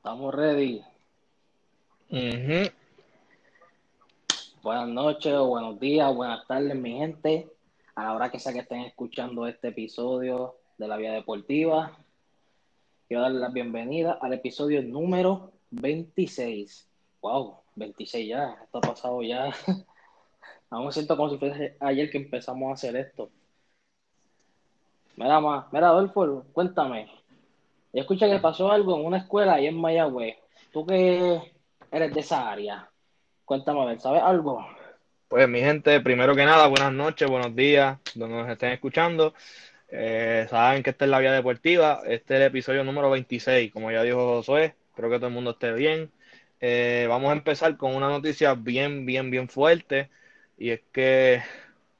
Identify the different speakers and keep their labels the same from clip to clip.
Speaker 1: Estamos ready. Buenas noches, buenos días, buenas tardes, mi gente. A la hora que sea que estén escuchando este episodio de la Vía Deportiva, quiero darles la bienvenida al episodio número 26. Wow, 26 ya, esto ha pasado ya. Aún me siento como si fuese ayer que empezamos a hacer esto. Mira, ma, mira, Adolfo, cuéntame. Yo escuché que pasó algo en una escuela ahí en Mayagüez. Tú que eres de esa área, cuéntame, a ver, ¿sabes algo?
Speaker 2: Pues mi gente, primero que nada, buenas noches, buenos días, donde nos estén escuchando. Eh, saben que esta es la vía deportiva, este es el episodio número 26, como ya dijo Josué, espero que todo el mundo esté bien. Eh, vamos a empezar con una noticia bien, bien, bien fuerte, y es que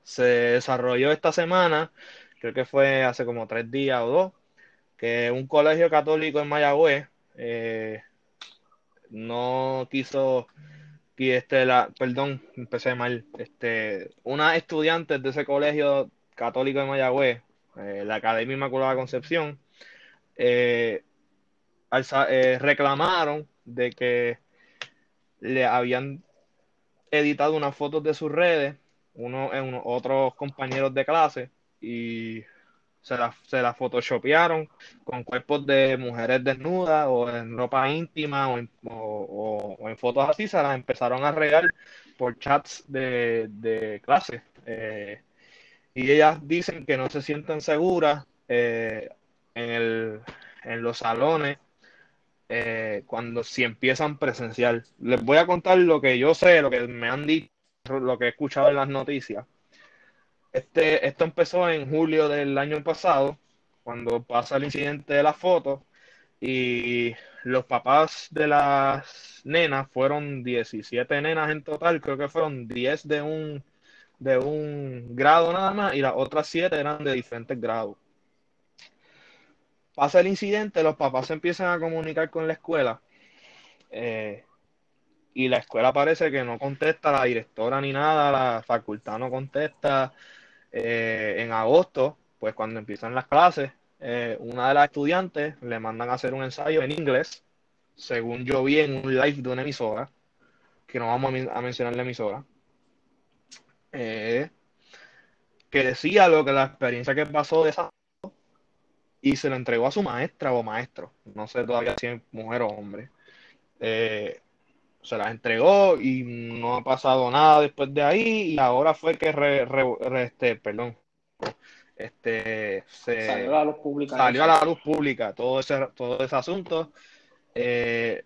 Speaker 2: se desarrolló esta semana, creo que fue hace como tres días o dos, que un colegio católico en Mayagüez eh, no quiso que este la perdón empecé mal este una estudiante de ese colegio católico de Mayagüez eh, la Academia Inmaculada Concepción eh, reclamaron de que le habían editado unas fotos de sus redes uno en otros compañeros de clase y se la, se la photoshopearon con cuerpos de mujeres desnudas o en ropa íntima o en, o, en fotos así, se las empezaron a regar por chats de, de clase. Eh, y ellas dicen que no se sienten seguras eh, en, el, en los salones eh, cuando si empiezan presencial. Les voy a contar lo que yo sé, lo que me han dicho, lo que he escuchado en las noticias. Este, esto empezó en julio del año pasado, cuando pasa el incidente de la foto, y los papás de las nenas fueron 17 nenas en total, creo que fueron 10 de un, de un grado nada más, y las otras 7 eran de diferentes grados. Pasa el incidente, los papás se empiezan a comunicar con la escuela. Eh, y la escuela parece que no contesta la directora ni nada, la facultad no contesta, eh, en agosto, pues cuando empiezan las clases, eh, una de las estudiantes le mandan a hacer un ensayo en inglés, según yo vi en un live de una emisora, que no vamos a, mencionar la emisora, eh, que decía lo que la experiencia que pasó de esa y se lo entregó a su maestra o maestro, no sé todavía si es mujer o hombre. Se las entregó y no ha pasado nada después de ahí y ahora fue que este, perdón, este se
Speaker 1: salió a la luz pública,
Speaker 2: salió a la luz pública todo ese todo ese asunto. Eh,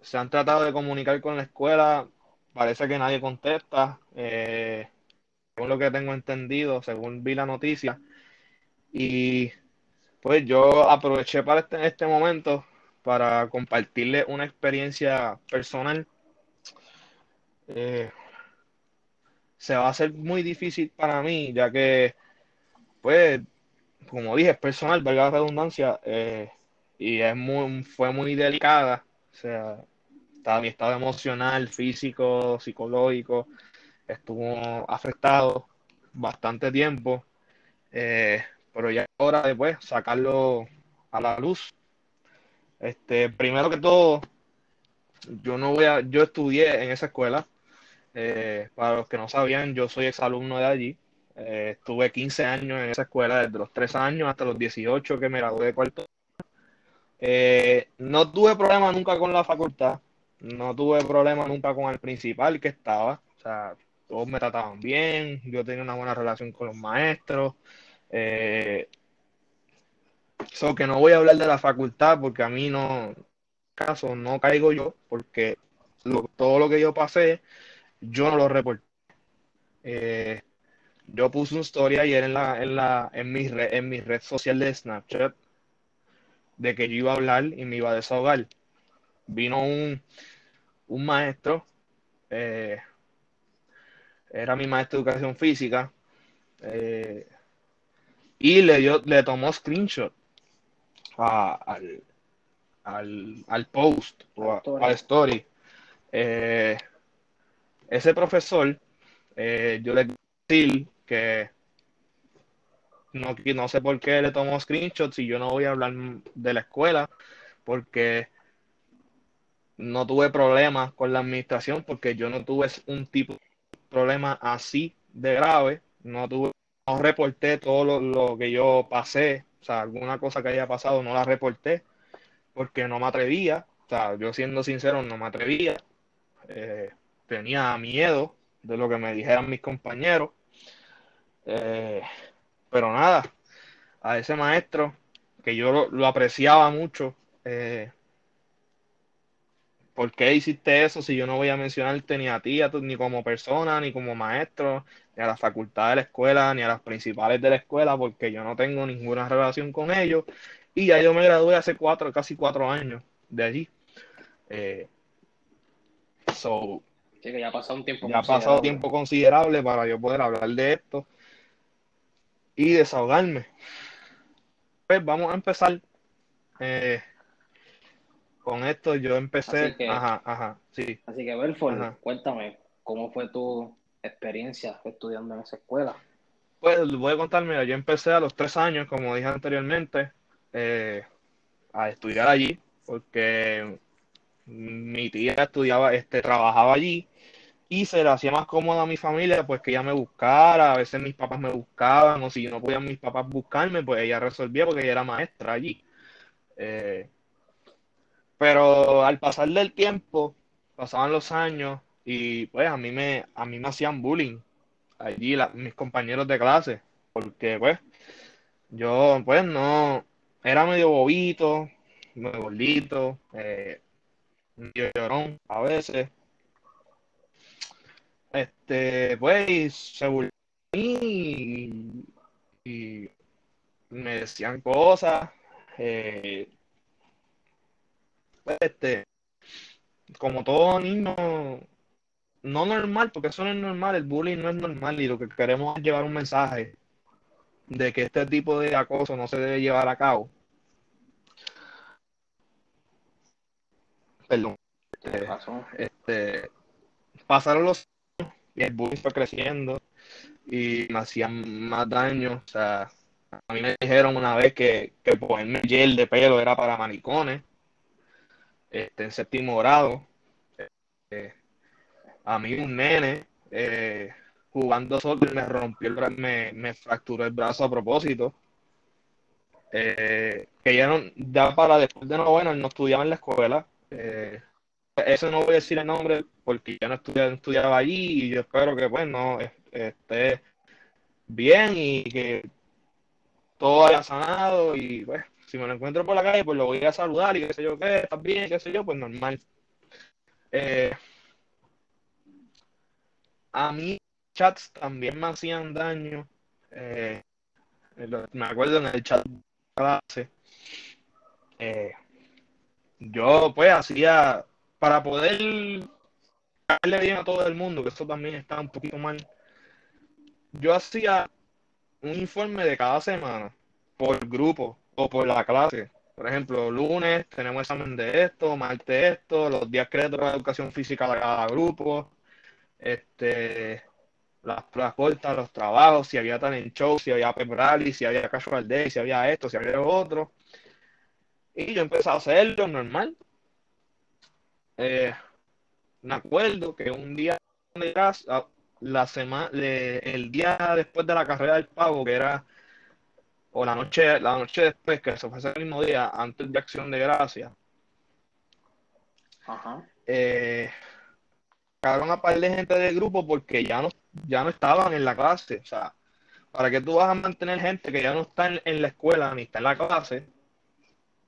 Speaker 2: se han tratado de comunicar con la escuela parece que nadie contesta eh, según lo que tengo entendido según vi la noticia. Y pues yo aproveché para este, este momento para compartirle una experiencia personal. Eh, se va a hacer muy difícil para mí, ya que, pues, como dije, es personal, valga la redundancia, eh, y es muy, fue muy delicada. O sea, mi estado emocional, físico, psicológico, estuvo afectado bastante tiempo, eh, pero ya es hora de pues, sacarlo a la luz este, primero que todo, yo no voy a, yo estudié en esa escuela. Eh, para los que no sabían, yo soy exalumno de allí. Eh, estuve 15 años en esa escuela, desde los 3 años hasta los 18 que me gradué de cuarto. Eh, no tuve problema nunca con la facultad, no tuve problema nunca con el principal que estaba. O sea, todos me trataban bien, yo tenía una buena relación con los maestros. So que no voy a hablar de la facultad porque a mí no, caso, no caigo yo, porque todo lo que yo pasé, yo no lo reporté. Eh, yo puse una historia ayer en la, en la, en mi red, en mi red social de Snapchat de que yo iba a hablar y me iba a desahogar. Vino un, un maestro, eh, era mi maestro de educación física, eh, y le dio, le tomó screenshot al, al, post o a, la story. Eh, ese profesor, eh, yo le decir que no, no sé por qué le tomó screenshots y yo no voy a hablar de la escuela porque no tuve problemas con la administración porque yo no tuve un tipo de problema así de grave, no tuve, no reporté todo lo, lo que yo pasé, o sea, alguna cosa que haya pasado no la reporté porque no me atrevía, o sea, yo siendo sincero no me atrevía, eh, tenía miedo de lo que me dijeran mis compañeros, eh, pero nada, a ese maestro que yo lo, apreciaba mucho, eh, ¿por qué hiciste eso si yo no voy a mencionarte ni a ti, ni como persona, ni como maestro, ni a la facultad de la escuela, ni a las principales de la escuela, porque yo no tengo ninguna relación con ellos? Y ya yo me gradué hace cuatro, casi cuatro años de allí. Eh, so,
Speaker 1: sí, que ya ha pasado un tiempo
Speaker 2: ya ha pasado tiempo considerable para yo poder hablar de esto y desahogarme. Pues vamos a empezar. Eh, con esto yo empecé.
Speaker 1: Así que,
Speaker 2: ajá, ajá, sí.
Speaker 1: Así que, Belfort, cuéntame, ¿cómo fue tu experiencia estudiando en esa escuela?
Speaker 2: Pues voy a contar, mira, yo empecé a los tres años, como dije anteriormente, eh, a estudiar allí, porque mi tía estudiaba, este, trabajaba allí y se le hacía más cómoda a mi familia, pues que ella me buscara, a veces mis papás me buscaban, o si no podían mis papás buscarme, pues ella resolvía porque ella era maestra allí. Eh, pero al pasar del tiempo, pasaban los años y pues a mí me, a mí me hacían bullying allí mis compañeros de clase, porque pues yo pues no, era medio bobito, medio gordito, eh, medio llorón a veces. Este, pues se burlaban y, y me decían cosas. Eh, este, como todo niño, no normal, porque eso no es normal, el bullying no es normal y lo que queremos es llevar un mensaje de que este tipo de acoso no se debe llevar a cabo. Perdón. Este, este, pasaron los años y el bullying fue creciendo y me hacían más daño. O sea, a mí me dijeron una vez que, que ponerme gel de pelo era para manicones este, en séptimo grado. Eh, a mí un nene eh, jugando solo me rompió el me, me fracturó el brazo a propósito. Eh, que ya no, ya para después de noveno no estudiaba en la escuela. eso no voy a decir el nombre porque ya no estudiaba, estudiaba allí y yo espero que pues no esté bien y que todo haya sanado y pues si me lo encuentro por la calle, pues lo voy a saludar y qué sé yo qué, estás bien, qué sé yo, pues normal. Eh, a mí chats también me hacían daño. Eh, me acuerdo en el chat de clase. Eh, yo pues hacía para poder darle bien a todo el mundo, que eso también está un poquito mal. Yo hacía un informe de cada semana por grupo o por la clase. Por ejemplo, lunes tenemos examen de esto, martes esto, los días créditos de educación física de cada grupo, este, las pruebas cortas, los trabajos, si había talent show, si había pep rally, si había casual day, si había esto, si había lo otro. Y yo empecé a hacerlo normal. Eh, me acuerdo que un día la semana, el día después de la carrera del pavo, que era o la noche, la noche después, que se fue ese mismo día, antes de Acción de Gracia,
Speaker 1: Ajá.
Speaker 2: Eh, a par de gente del grupo porque ya no, ya no estaban en la clase. O sea, ¿para qué tú vas a mantener gente que ya no está en, la escuela ni está en la clase?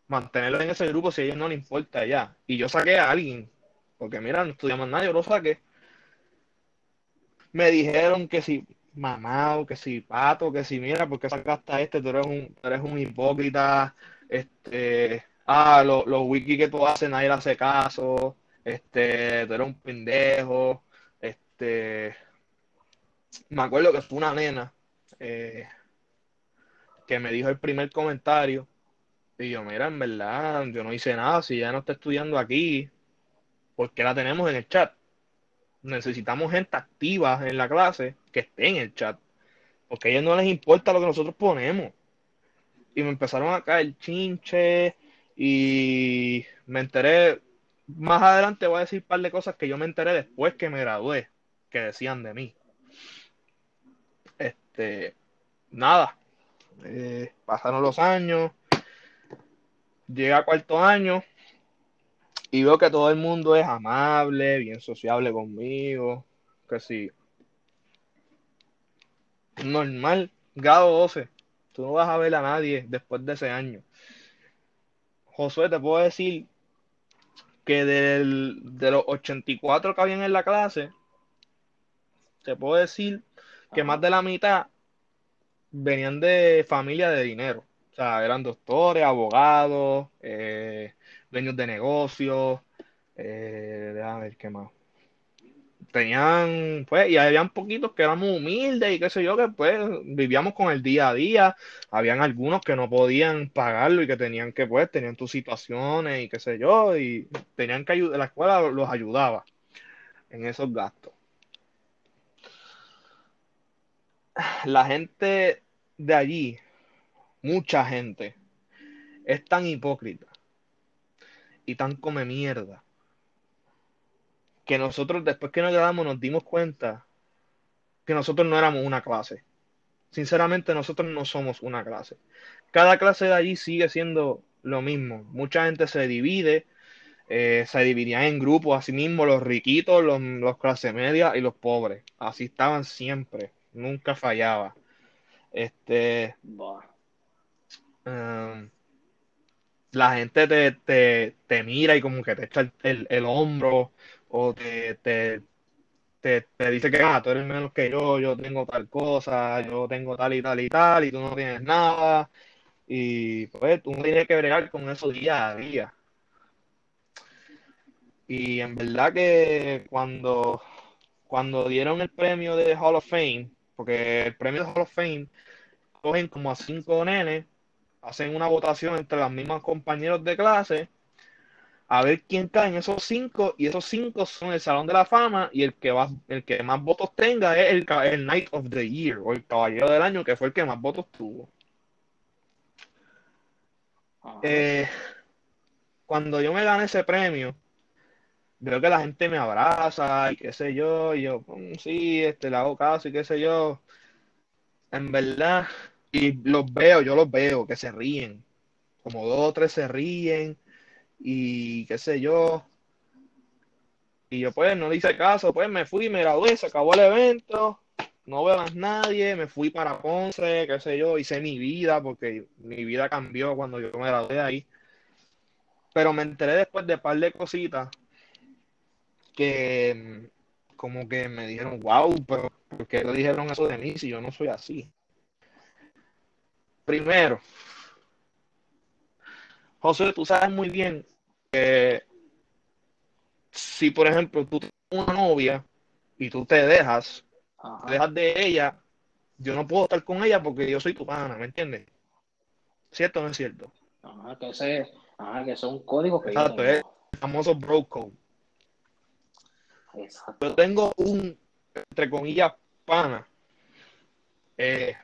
Speaker 2: Mantenerlo en ese grupo si a ellos no les importa ya. Y yo saqué a alguien, porque mira, no estudiamos nada, yo lo saqué. Me dijeron que si mamado, que si pato, que si mira, porque sacaste a este, tú eres un, eres un hipócrita, este, ah, los lo wiki que tú haces nadie le hace caso, este, tú eres un pendejo, este, me acuerdo que fue una nena eh, que me dijo el primer comentario, y yo, mira, en verdad, yo no hice nada, si ya no está estudiando aquí, porque la tenemos en el chat? necesitamos gente activa en la clase que esté en el chat. Porque a ellos no les importa lo que nosotros ponemos. Y me empezaron a caer chinche y me enteré más adelante voy a decir un par de cosas que yo me enteré después que me gradué, que decían de mí. Este, nada, eh, pasaron los años, llega a cuarto año y veo que todo el mundo es amable, bien sociable conmigo, que sí. Normal, grado 12, tú no vas a ver a nadie después de ese año. Josué, te puedo decir que del, de los 84 que habían en la clase, te puedo decir que más de la mitad venían de familia de dinero. O sea, eran doctores, abogados, eh, dueños de negocios, eh, déjame ver qué más. Tenían, pues, y habían poquitos que éramos humildes y qué sé yo, que pues vivíamos con el día a día. Habían algunos que no podían pagarlo y que tenían que, pues, tenían tus situaciones y qué sé yo, y tenían que ayudar, la escuela los ayudaba en esos gastos. La gente de allí, mucha gente, es tan hipócrita y tan come mierda que nosotros después que nos quedamos nos dimos cuenta que nosotros no éramos una clase. Sinceramente nosotros no somos una clase. Cada clase de allí sigue siendo lo mismo. Mucha gente se divide, eh, se dividía en grupos, así mismo los riquitos, los, los clase media y los pobres. Así estaban siempre, nunca fallaba. Este, um, la gente te, te, mira y como que te echa el, el, hombro o te, te, te, dice que ah, tú eres menos que yo, yo tengo tal cosa, yo tengo tal y tal y tal y tú no tienes nada. Y pues tú tienes que bregar con eso día a día. Y en verdad que cuando, cuando dieron el premio de Hall of Fame, porque el premio de Hall of Fame cogen como a cinco nenes, hacen una votación entre los mismos compañeros de clase, a ver quién cae en esos cinco, y esos cinco son el Salón de la Fama, y el que va, el que más votos tenga es el, el Knight of the Year, o el Caballero del Año, que fue el que más votos tuvo. Eh, cuando yo me gané ese premio, veo que la gente me abraza y qué sé yo, y yo, mm, sí, este, le hago caso y qué sé yo. En verdad, y los veo, yo los veo, que se ríen. Como dos o tres se ríen y qué sé yo. Y yo pues no hice caso, pues me fui, me gradué, se acabó el evento, no veo más nadie, me fui para Ponce, qué sé yo, hice mi vida porque mi vida cambió cuando yo me gradué ahí. Pero me enteré después de un par de cositas que como que me dijeron, wow, pero ¿por qué le dijeron eso de mí si yo no soy así? Primero, José, tú sabes muy bien que si, por ejemplo, tú tienes una novia y tú te dejas, dejas de ella, yo no puedo estar con ella porque yo soy tu pana, ¿me entiendes? ¿Cierto o no es cierto?
Speaker 1: Ajá, que ese, ajá, que es un código que
Speaker 2: Exacto, es el famoso bro code. Exacto. Yo tengo un, entre comillas, pana. Eh,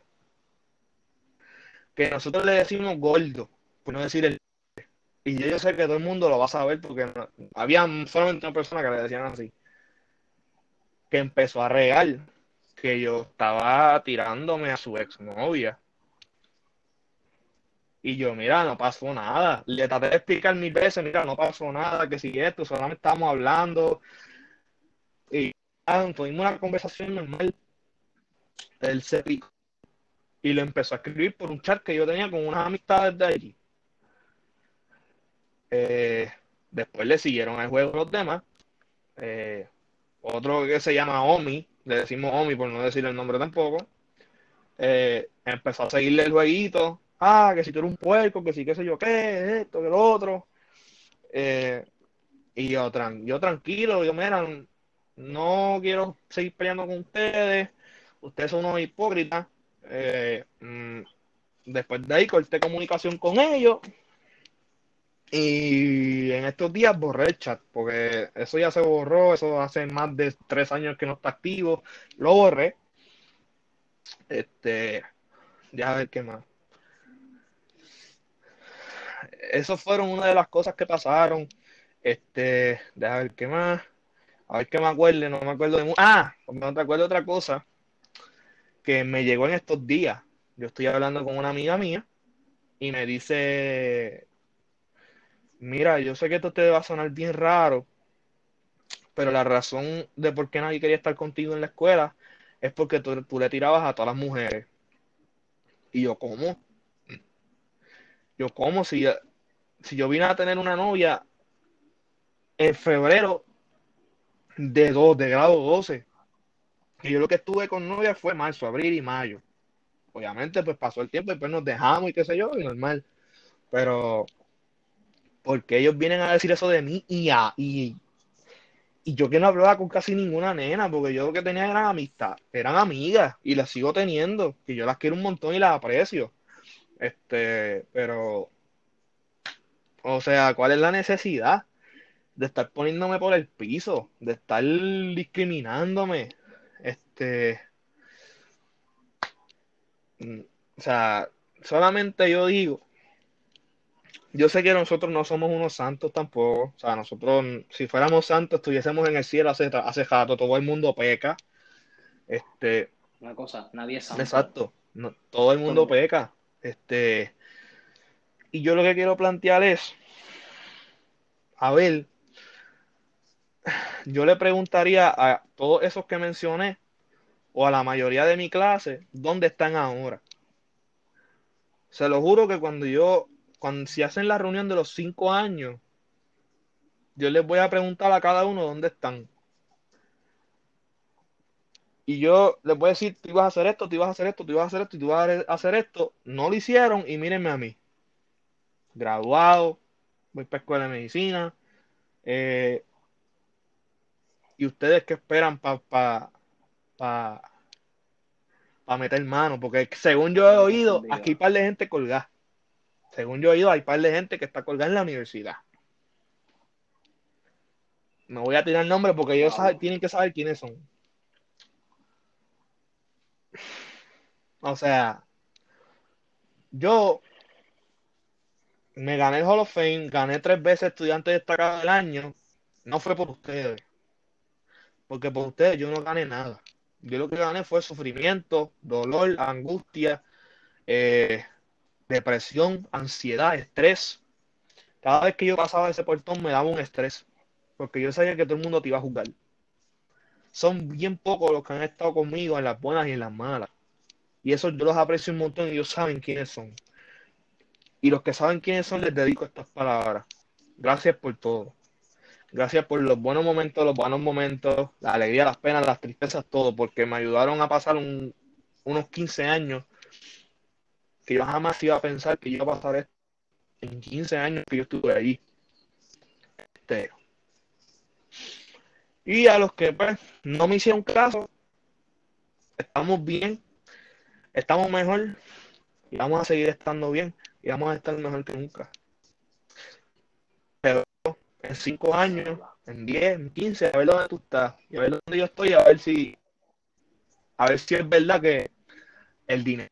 Speaker 2: que nosotros le decimos gordo, por no decir el. Y yo, sé que todo el mundo lo va a saber porque había solamente una persona que le decían así. Que empezó a regar que yo estaba tirándome a su exnovia. Y yo, mira, no pasó nada. Le traté de explicar mil veces, mira, no pasó nada, que si esto, solamente estábamos hablando. Y tuvimos una conversación normal. Él se picó y lo empezó a escribir por un chat que yo tenía con unas amistades de allí. Eh, después le siguieron al juego los demás. Eh, otro que se llama Omi, le decimos Omi por no decir el nombre tampoco. Eh, empezó a seguirle el jueguito. Ah, que si tú eres un puerco, que si qué sé yo qué, esto, que lo otro. y yo, yo tranquilo, yo, mira, no quiero seguir peleando con ustedes. Ustedes son unos hipócritas eh, mm, después de ahí corté comunicación con ellos. Y en estos días borré el chat, porque eso ya se borró, eso hace más de tres años que no está activo. Lo borré. Este, ya ver qué más. Eso fueron una de las cosas que pasaron. Este, déjame ver qué más. A ver qué me acuerdo, no me acuerdo de. Ah, no te acuerdo otra cosa que me llegó en estos días. Yo estoy hablando con una amiga mía y me dice: Mira, yo sé que esto te va a sonar bien raro, pero la razón de por qué nadie quería estar contigo en la escuela es porque tú, le tirabas a todas las mujeres. Y yo, ¿cómo? Yo, ¿cómo? Si, si yo vine a tener una novia en febrero de, dos, de grado 12, y yo lo que estuve con novia fue marzo, abril y mayo. Obviamente, pues pasó el tiempo y pues nos dejamos y qué sé yo, y normal. Pero, porque ellos vienen a decir eso de mí y, a, y y yo que no hablaba con casi ninguna nena, porque yo lo que tenía eran amistad, eran amigas, y las sigo teniendo, y yo las quiero un montón y las aprecio. Este, pero, o sea, ¿cuál es la necesidad de estar poniéndome por el piso, de estar discriminándome? Este, mm, o sea, solamente yo digo yo sé que nosotros no somos unos santos tampoco. O sea, nosotros, si fuéramos santos, estuviésemos en el cielo hace, hace rato. Todo el mundo peca. Este.
Speaker 1: Una cosa, nadie es santo.
Speaker 2: Exacto. todo el mundo peca. Este. Y yo lo que quiero plantear es. A ver. Yo le preguntaría a todos esos que mencioné, o a la mayoría de mi clase, ¿dónde están ahora? Se lo juro que cuando yo cuando si hacen la reunión de los cinco años, yo les voy a preguntar a cada uno dónde están. Y yo les voy a decir, tú ibas a hacer esto, tú ibas a hacer esto, tú ibas a hacer esto, y tú ibas a hacer esto. No lo hicieron y mírenme a mí. Graduado, voy para escuela de medicina. Eh, y ustedes qué esperan para pa, pa, meter mano, porque según yo he oído, aquí hay par de gente colgada. Según yo he oído, hay par de gente que está colgada en la universidad. No voy a tirar el nombre porque ellos tienen que saber quiénes son. O sea, yo me gané el Hall of Fame, gané tres veces estudiante destacado del año. No fue por ustedes. Porque por ustedes yo no gané nada. Yo lo que gané fue sufrimiento, dolor, angustia, eh, depresión, ansiedad, estrés. Cada vez que yo pasaba ese portón me daba un estrés, porque yo sabía que todo el mundo te iba a juzgar. Son bien pocos los que han estado conmigo en las buenas y en las malas. Y eso yo los aprecio un montón y ellos saben quiénes son. Y los que saben quiénes son les dedico estas palabras. Gracias por todo. Gracias por los buenos momentos, los buenos momentos, la alegría, las penas, las tristezas, todo, porque me ayudaron a pasar unos 15 años que yo jamás iba a pensar que iba a pasar esto en 15 años que yo estuve allí. Este, y a los que pues no me hicieron caso, estamos bien, estamos mejor y vamos a seguir estando bien y vamos a estar mejor que nunca. Pero en 5 años, en 10, en 15, a ver dónde tú estás y a ver dónde yo estoy, a ver si a ver si es verdad que el dinero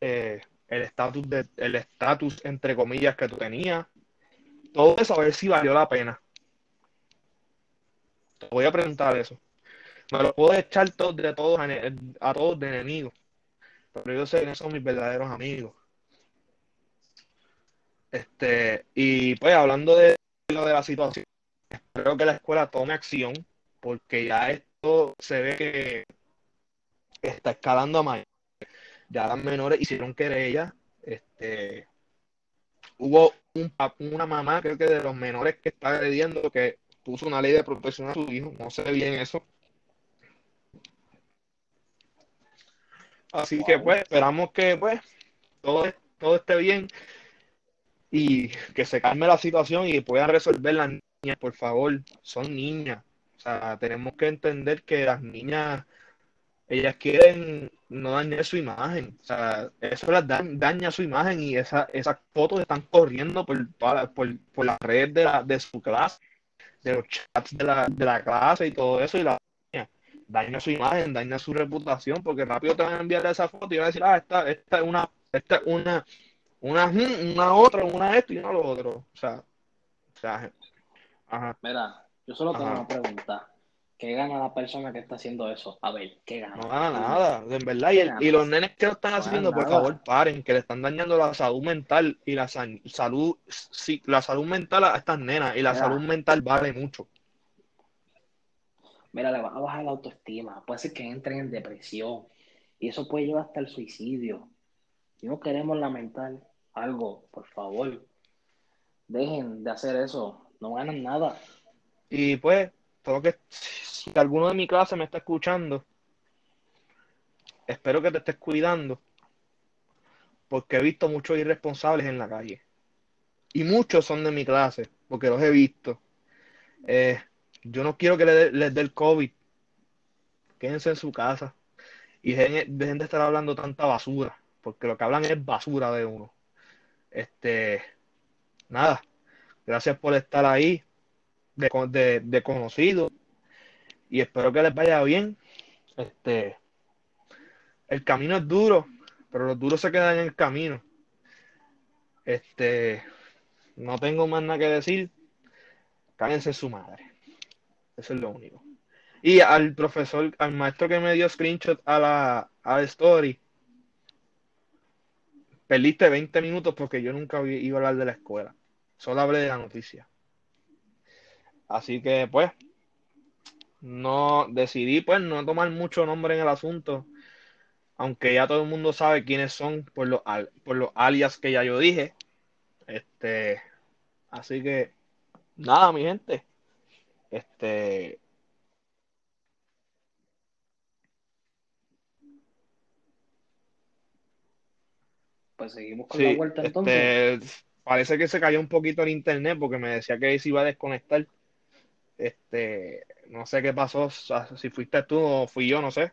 Speaker 2: eh, el estatus el estatus entre comillas que tú tenías, todo eso a ver si valió la pena. Te voy a preguntar eso. Me lo puedo echar todo, de todos a, todos de enemigos, pero yo sé que son mis verdaderos amigos. Este, y pues hablando de lo de la situación, espero que la escuela tome acción, porque ya esto se ve que está escalando a mayor ya las menores hicieron querella, este, hubo un, una mamá, creo que de los menores que está agrediendo, que puso una ley de protección a su hijo, no sé bien eso. Así que pues esperamos que pues todo, todo esté bien y que se calme la situación y puedan resolver las niñas, por favor, son niñas. O sea, tenemos que entender que las niñas, ellas quieren no dañe su imagen. O sea, eso las daña, su imagen y esa, esas fotos están corriendo por, por, por la red de, la, de su clase, de los chats de la, de la clase y todo eso, y la daña su imagen, daña su reputación, porque rápido te van a enviar esa foto y van a decir, ah, esta, esta es una, esta una, una, una otra, una esto y una lo otro. O sea,
Speaker 1: Mira, yo solo tengo una pregunta. ¿Qué gana la persona que está haciendo eso? A ver, ¿qué gana?
Speaker 2: No gana nada, en verdad. Y, los nenes que lo están haciendo, por favor, paren, que le están dañando la salud mental y la salud, sí, la salud mental a estas nenas y la salud mental vale mucho.
Speaker 1: Mira, le va a bajar la autoestima, puede ser que entren en depresión y eso puede llevar hasta el suicidio. Si no queremos lamentar algo, por favor, dejen de hacer eso, no ganan nada.
Speaker 2: Y pues, todo que si alguno de mi clase me está escuchando, espero que te estés cuidando, porque he visto muchos irresponsables en la calle. Y muchos son de mi clase, porque los he visto. Eh, yo no quiero que les dé el COVID. Quédense en su casa. Y dejen, de estar hablando tanta basura, porque lo que hablan es basura de uno. Este, nada, gracias por estar ahí de, conocido y espero que les vaya bien. Este, el camino es duro, pero los duros se quedan en el camino. Este, no tengo más nada que decir. Cállense su madre. Eso es lo único. Y al profesor, al maestro que me dio screenshot a la, a la story, perdiste 20 minutos porque yo nunca iba a hablar de la escuela. Solo hablé de la noticia. Así que pues, no decidí pues no tomar mucho nombre en el asunto, aunque ya todo el mundo sabe quiénes son por los, por los alias que ya yo dije. Este, así que nada, mi gente. Este,
Speaker 1: pues seguimos con la vuelta entonces. Este,
Speaker 2: parece que se cayó un poquito el internet porque me decía que se iba a desconectar. Este, no sé qué pasó, si fuiste tú o fui yo, no sé.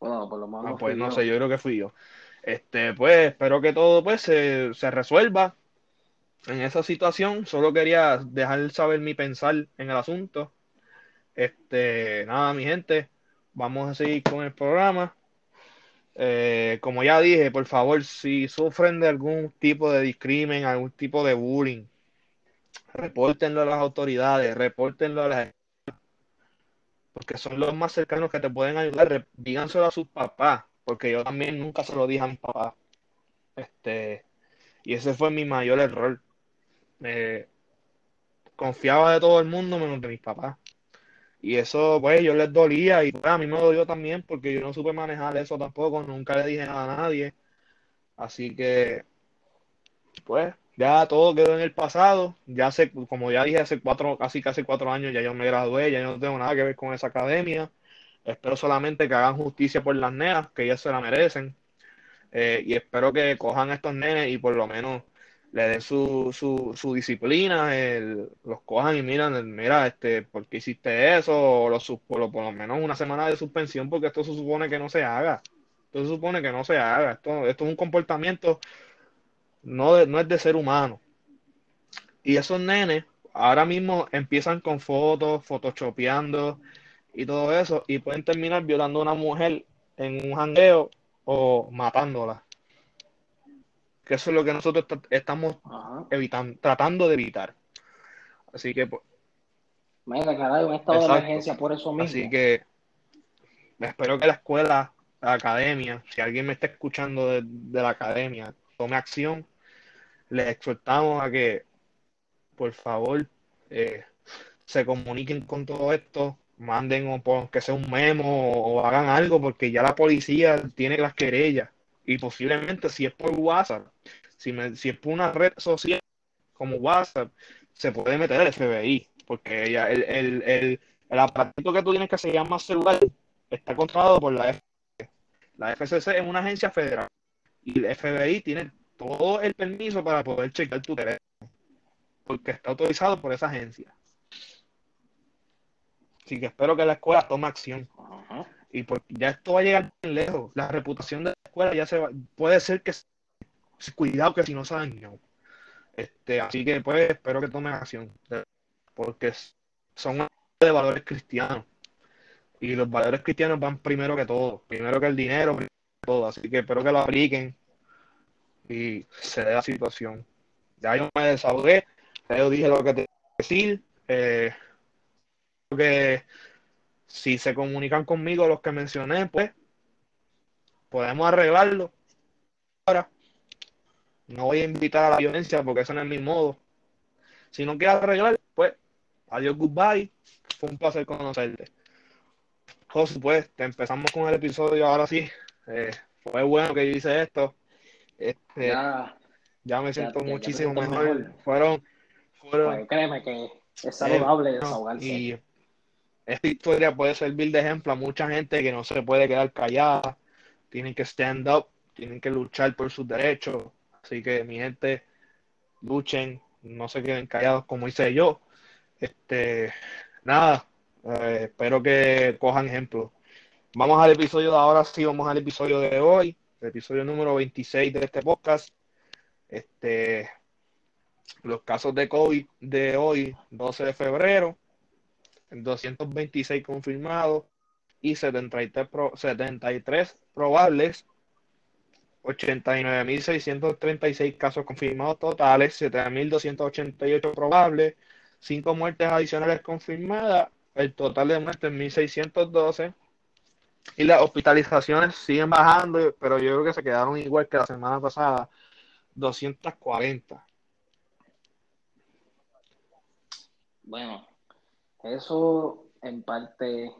Speaker 1: Bueno, por lo menos.
Speaker 2: Ah, pues no sé, yo creo que fui yo. Este, pues espero que todo pues se, resuelva en esa situación. Solo quería dejar saber mi pensar en el asunto. Este, nada, mi gente, vamos a seguir con el programa. Eh, como ya dije, por favor, si sufren de algún tipo de discrimen, algún tipo de bullying, repórtenlo a las autoridades, repórtenlo a las porque son los más cercanos que te pueden ayudar, díganselo a sus papás, porque yo también nunca se lo dije a mi papá. Este, y ese fue mi mayor error. confiaba de todo el mundo menos de mis papás. Y eso, pues, yo les dolía y pues, a mí me dolió también porque yo no supe manejar eso tampoco, nunca le dije nada a nadie. Así que, pues, ya todo quedó en el pasado. Ya hace, como ya dije, hace cuatro, casi casi cuatro años ya yo me gradué, ya yo no tengo nada que ver con esa academia. Espero solamente que hagan justicia por las nenas, que ellas se la merecen. Eh, y espero que cojan a estos nenes y por lo menos le den su, su, su disciplina, los cojan y miran, mira, este, ¿por qué hiciste eso? O por, lo, por lo menos una semana de suspensión, porque esto se supone que no se haga. Esto se supone que no se haga. Esto, esto es un comportamiento no, no es de ser humano. Y esos nenes ahora mismo empiezan con fotos, photoshopeando y todo eso, y pueden terminar violando a una mujer en un jangueo o matándola. Que eso es lo que nosotros estamos evitando, tratando de evitar. Así que pues,
Speaker 1: Venga, caray, un estado de emergencia por eso mismo.
Speaker 2: Así que espero que la escuela, la academia, si alguien me está escuchando de la academia, tome acción les exhortamos a que, por favor, eh, se comuniquen con todo esto, manden o que sea un memo o, hagan algo, porque ya la policía tiene las querellas y posiblemente si es por WhatsApp, si, si es por una red social como WhatsApp, se puede meter el FBI, porque ya el, el, el, el aparatito que tú tienes que se llama celular está controlado por la FCC. La FCC es una agencia federal y el FBI tiene todo el permiso para poder checar tu teléfono, porque está autorizado por esa agencia. Así que espero que la escuela tome acción. Y porque ya esto va a llegar bien lejos. La reputación de la escuela ya se va, puede ser que cuidado que si no se dañó. Este, así que pues espero que tome acción. Porque son de valores cristianos. Y los valores cristianos van primero que todo. Primero que el dinero, primero todo. Así que espero que lo apliquen y se dé la situación. ya yo me desahogué, ya yo dije lo que que decir. Eh, que si se comunican conmigo los que mencioné, pues podemos arreglarlo. Ahora, no voy a invitar a la violencia porque eso no es mi modo. Si no quieres arreglar, pues adiós, goodbye. Fue un placer conocerte. José, pues te empezamos con el episodio ahora sí. Eh, fue bueno que yo hice esto. Este, ya, me siento muchísimo mejor. Fueron, fueron.
Speaker 1: Pues, créeme que es saludable eh, desahogarse.
Speaker 2: Y esta historia puede servir de ejemplo a mucha gente que no se puede quedar callada. Tienen que stand up, tienen que luchar por sus derechos. Así que mi gente, luchen, no se queden callados como hice yo. Este, nada, eh, espero que cojan ejemplo. Vamos al episodio de ahora, sí, vamos al episodio de hoy, el episodio número 26 de este podcast. Este, los casos de COVID de hoy, 12 de febrero, 226 confirmados y 73, 73 probables, 89.636 casos confirmados totales, 7.288 probables, 5 muertes adicionales confirmadas, el total de muertes 1.612 y las hospitalizaciones siguen bajando, pero yo creo que se quedaron igual que la semana pasada, 240.
Speaker 1: Bueno, eso en parte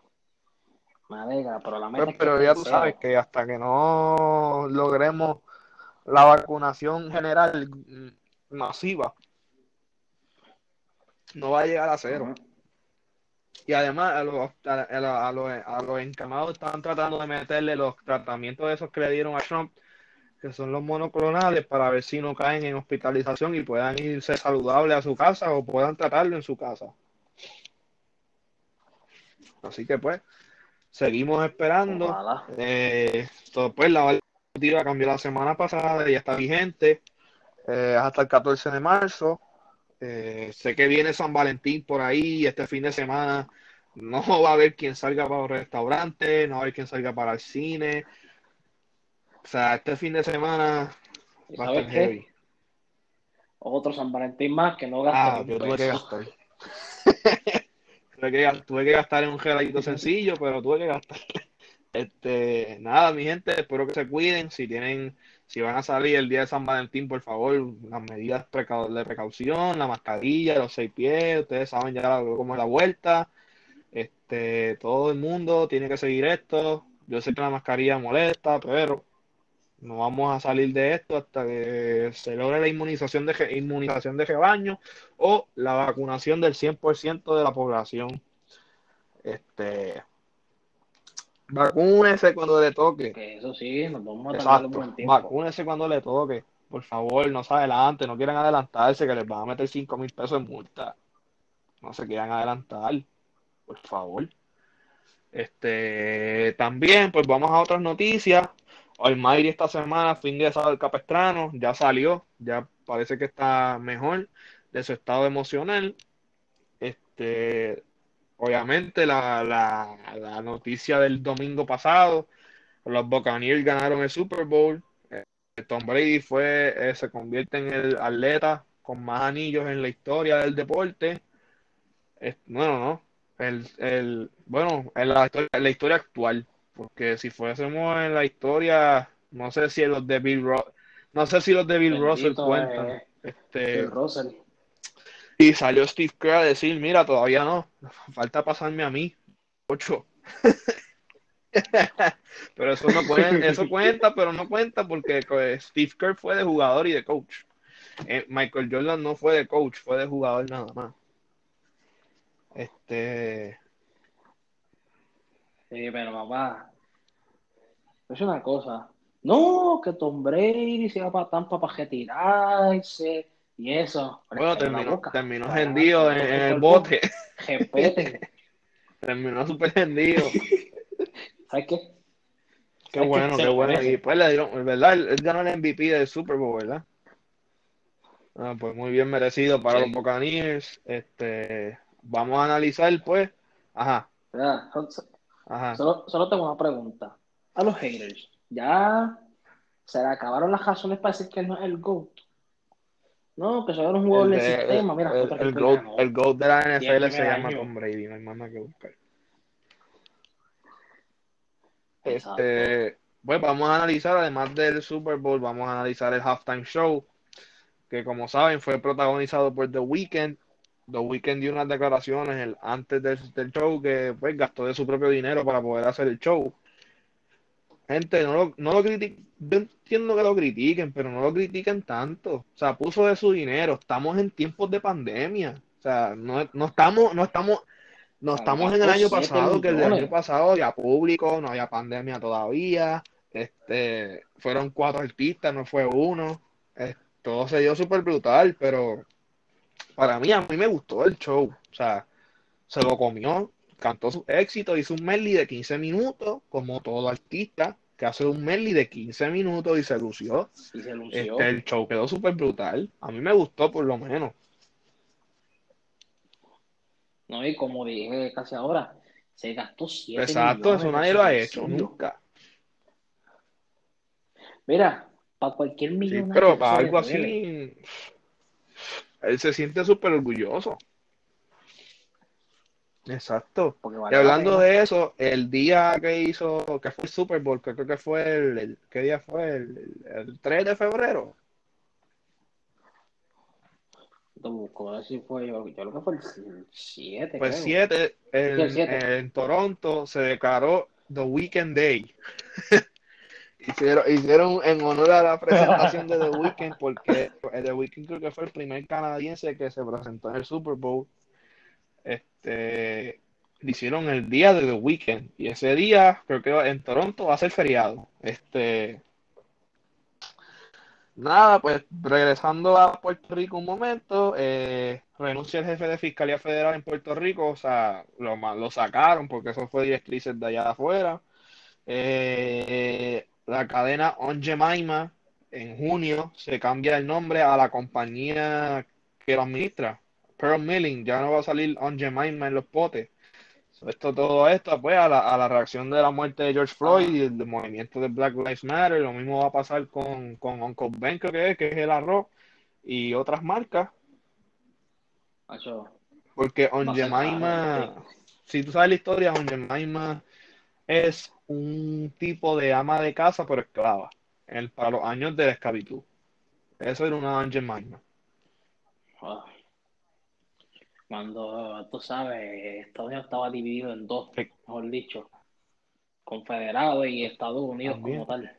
Speaker 1: me alegra, pero la
Speaker 2: meta Pero, ya tú sabes que hasta que no logremos la vacunación general masiva, no va a llegar a cero. Y además a los, a, los, a los encamados están tratando de meterle los tratamientos de esos que le dieron a Trump, que son los monoclonales, para ver si no caen en hospitalización y puedan irse saludables a su casa o puedan tratarlo en su casa. Así que pues, seguimos esperando. Eh, pues la vacunación cambió la semana pasada y está vigente eh, hasta el 14 de marzo. Eh, sé que viene San Valentín por ahí este fin de semana. No va a haber quien salga para los restaurantes, no va a haber quien salga para el cine. O sea, este fin de semana va a estar heavy.
Speaker 1: Otro San Valentín más que no gasta.
Speaker 2: Ah, yo tuve que gastar. tuve, que, gastar en un geladito sencillo, pero tuve que gastar. Este, nada, mi gente, espero que se cuiden. Si tienen si van a salir el día de San Valentín, por favor, las medidas de precaución, la mascarilla, los seis pies, ustedes saben ya cómo es la vuelta. Este, todo el mundo tiene que seguir esto. Yo sé que la mascarilla molesta, pero no vamos a salir de esto hasta que se logre la inmunización de, inmunización de rebaño o la vacunación del 100% de la población. Este, Vacúnese cuando le toque.
Speaker 1: eso sí, nos vamos a
Speaker 2: Exacto. Un Vacúnese cuando le toque. Por favor, no se adelante, no quieran adelantarse, que les van a meter 5 mil pesos en multa. No se quieran adelantar, por favor. Este, también, pues vamos a otras noticias. Almayri esta semana fue ingresado al Capestrano, ya salió, ya parece que está mejor de su estado emocional. Este, obviamente la, la, noticia del domingo pasado, los Buccaneers ganaron el Super Bowl, eh, Tom Brady fue, eh, se convierte en el atleta con más anillos en la historia del deporte. bueno, no, el, el, bueno, en la historia, en la historia actual, porque si fuésemos en la historia, no sé si los de Bill no sé si los de Bill Russell cuentan. este,
Speaker 1: Bill Russell.
Speaker 2: Y salió Steve Kerr a decir, mira, todavía no, falta pasarme a mí, ocho. pero eso no cuenta, eso cuenta, pero no cuenta porque pues, Steve Kerr fue de jugador y de coach. Eh, Michael Jordan no fue de coach, fue de jugador nada más. Este.
Speaker 1: Sí, pero papá, es una cosa. No, que Tom Brady se va para Tampa para retirarse y eso.
Speaker 2: Bueno, terminó, terminó hendido en, el bote. terminó súper hendido.
Speaker 1: ¿Sabes qué?
Speaker 2: Qué bueno, qué bueno. Y pues le dieron, ¿verdad? Él, ganó el MVP del Super Bowl, ¿verdad? Ah, pues muy bien merecido para los Buccaneers. Este, vamos a analizar, pues. Ajá.
Speaker 1: Ajá. Solo, solo tengo una pregunta. A los haters, ¿ya se le acabaron las razones para decir que no es el GOAT? No, que eso era un jugador del sistema. Mira,
Speaker 2: el, el, GOAT, el GOAT de la NFL se llama Tom Brady, no hay más nada que buscar. Este, pues vamos a analizar, además del Super Bowl, vamos a analizar el halftime show, que como saben fue protagonizado por The Weeknd. The Weeknd dio unas declaraciones el, antes del, del, show que pues gastó de su propio dinero para poder hacer el show. Gente, no lo, no lo critiquen, yo entiendo que lo critiquen, pero no lo critiquen tanto. O sea, puso de su dinero. Estamos en tiempos de pandemia. O sea, no, no estamos, no estamos, no estamos en el año pasado, que el año pasado había público, no había pandemia todavía. Este, fueron cuatro artistas, no fue uno. todo se dio súper brutal, pero para mí, a mí me gustó el show. O sea, se lo comió, cantó su éxito, hizo un medley de 15 minutos, como todo artista que hace un medley de 15 minutos y se lució.
Speaker 1: Y se lució.
Speaker 2: Este, el show quedó súper brutal. A mí me gustó por lo menos.
Speaker 1: No, y como dije casi ahora, se gastó 7
Speaker 2: Exacto, eso nadie lo ha hecho nunca.
Speaker 1: Mira, para cualquier millonario.
Speaker 2: Sí, pero para algo así, él se siente súper orgulloso. Exacto. y hablando de eso, el día que hizo, que fue el Super Bowl, que creo que fue el, ¿qué día fue? El, el, 3 de febrero.
Speaker 1: Yo, creo que fue el 7.
Speaker 2: Pues 7, en Toronto se declaró The Weekend Day. hicieron, hicieron en honor a la presentación de The Weeknd, porque The Weeknd creo que fue el primer canadiense que se presentó en el Super Bowl este, hicieron el día de The Weekend y ese día creo que en Toronto va a ser feriado. Este, nada, pues regresando a Puerto Rico un momento, eh, renuncia el jefe de Fiscalía Federal en Puerto Rico, o sea, lo, lo sacaron porque eso fue directrices de allá de afuera. Eh, la cadena On en junio se cambia el nombre a la compañía que lo administra, Pearl Milling, ya no va a salir On Jemima en los potes. esto, todo esto, pues, a la, a la, reacción de la muerte de George Floyd y el, movimiento de Black Lives Matter, lo mismo va a pasar con, con Uncle Ben, creo que es, que es el arroz, y otras marcas. Porque On Jemima, si tú sabes la historia, On Jemima es un tipo de ama de casa, pero esclava, el, para los años de la esclavitud. Eso era una On Jemima.
Speaker 1: Ah cuando tú sabes, Estados Unidos estaba dividido en dos, mejor dicho, confederado y Estados Unidos como tal.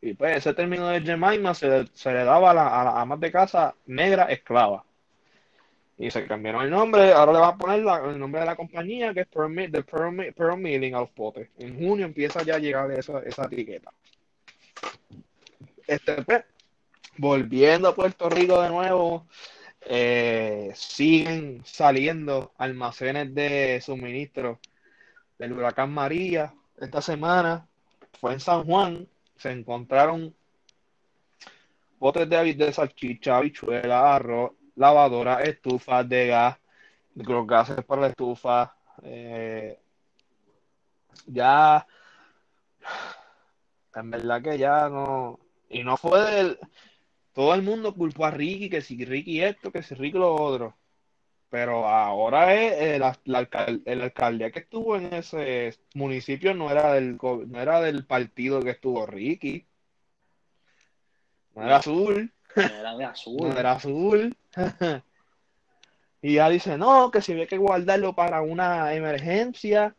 Speaker 2: Y pues ese término de Jemima se, se le daba a la, a la amas de casa negra esclava. Y se cambiaron el nombre, ahora le van a poner el nombre de la compañía, que es Pearl, the Pearl, Milling a los potes. En junio empieza ya a llegar esa, esa etiqueta. Este, pues, volviendo a Puerto Rico de nuevo, eh, siguen saliendo almacenes de suministro del huracán María. Esta semana fue en San Juan, se encontraron botes de, de salchicha, habichuela, arroz, lavadora, estufas de gas, los gases para la estufa. Eh, ya, en verdad que ya no, y no fue del, todo el mundo culpó a Ricky, que si Ricky esto, que si Ricky lo otro. Pero ahora es el, alcalde, que estuvo en ese municipio no era del no era del partido que estuvo Ricky. No era azul.
Speaker 1: No era de azul.
Speaker 2: No era azul. y ya dice, no, que si había que guardarlo para una emergencia.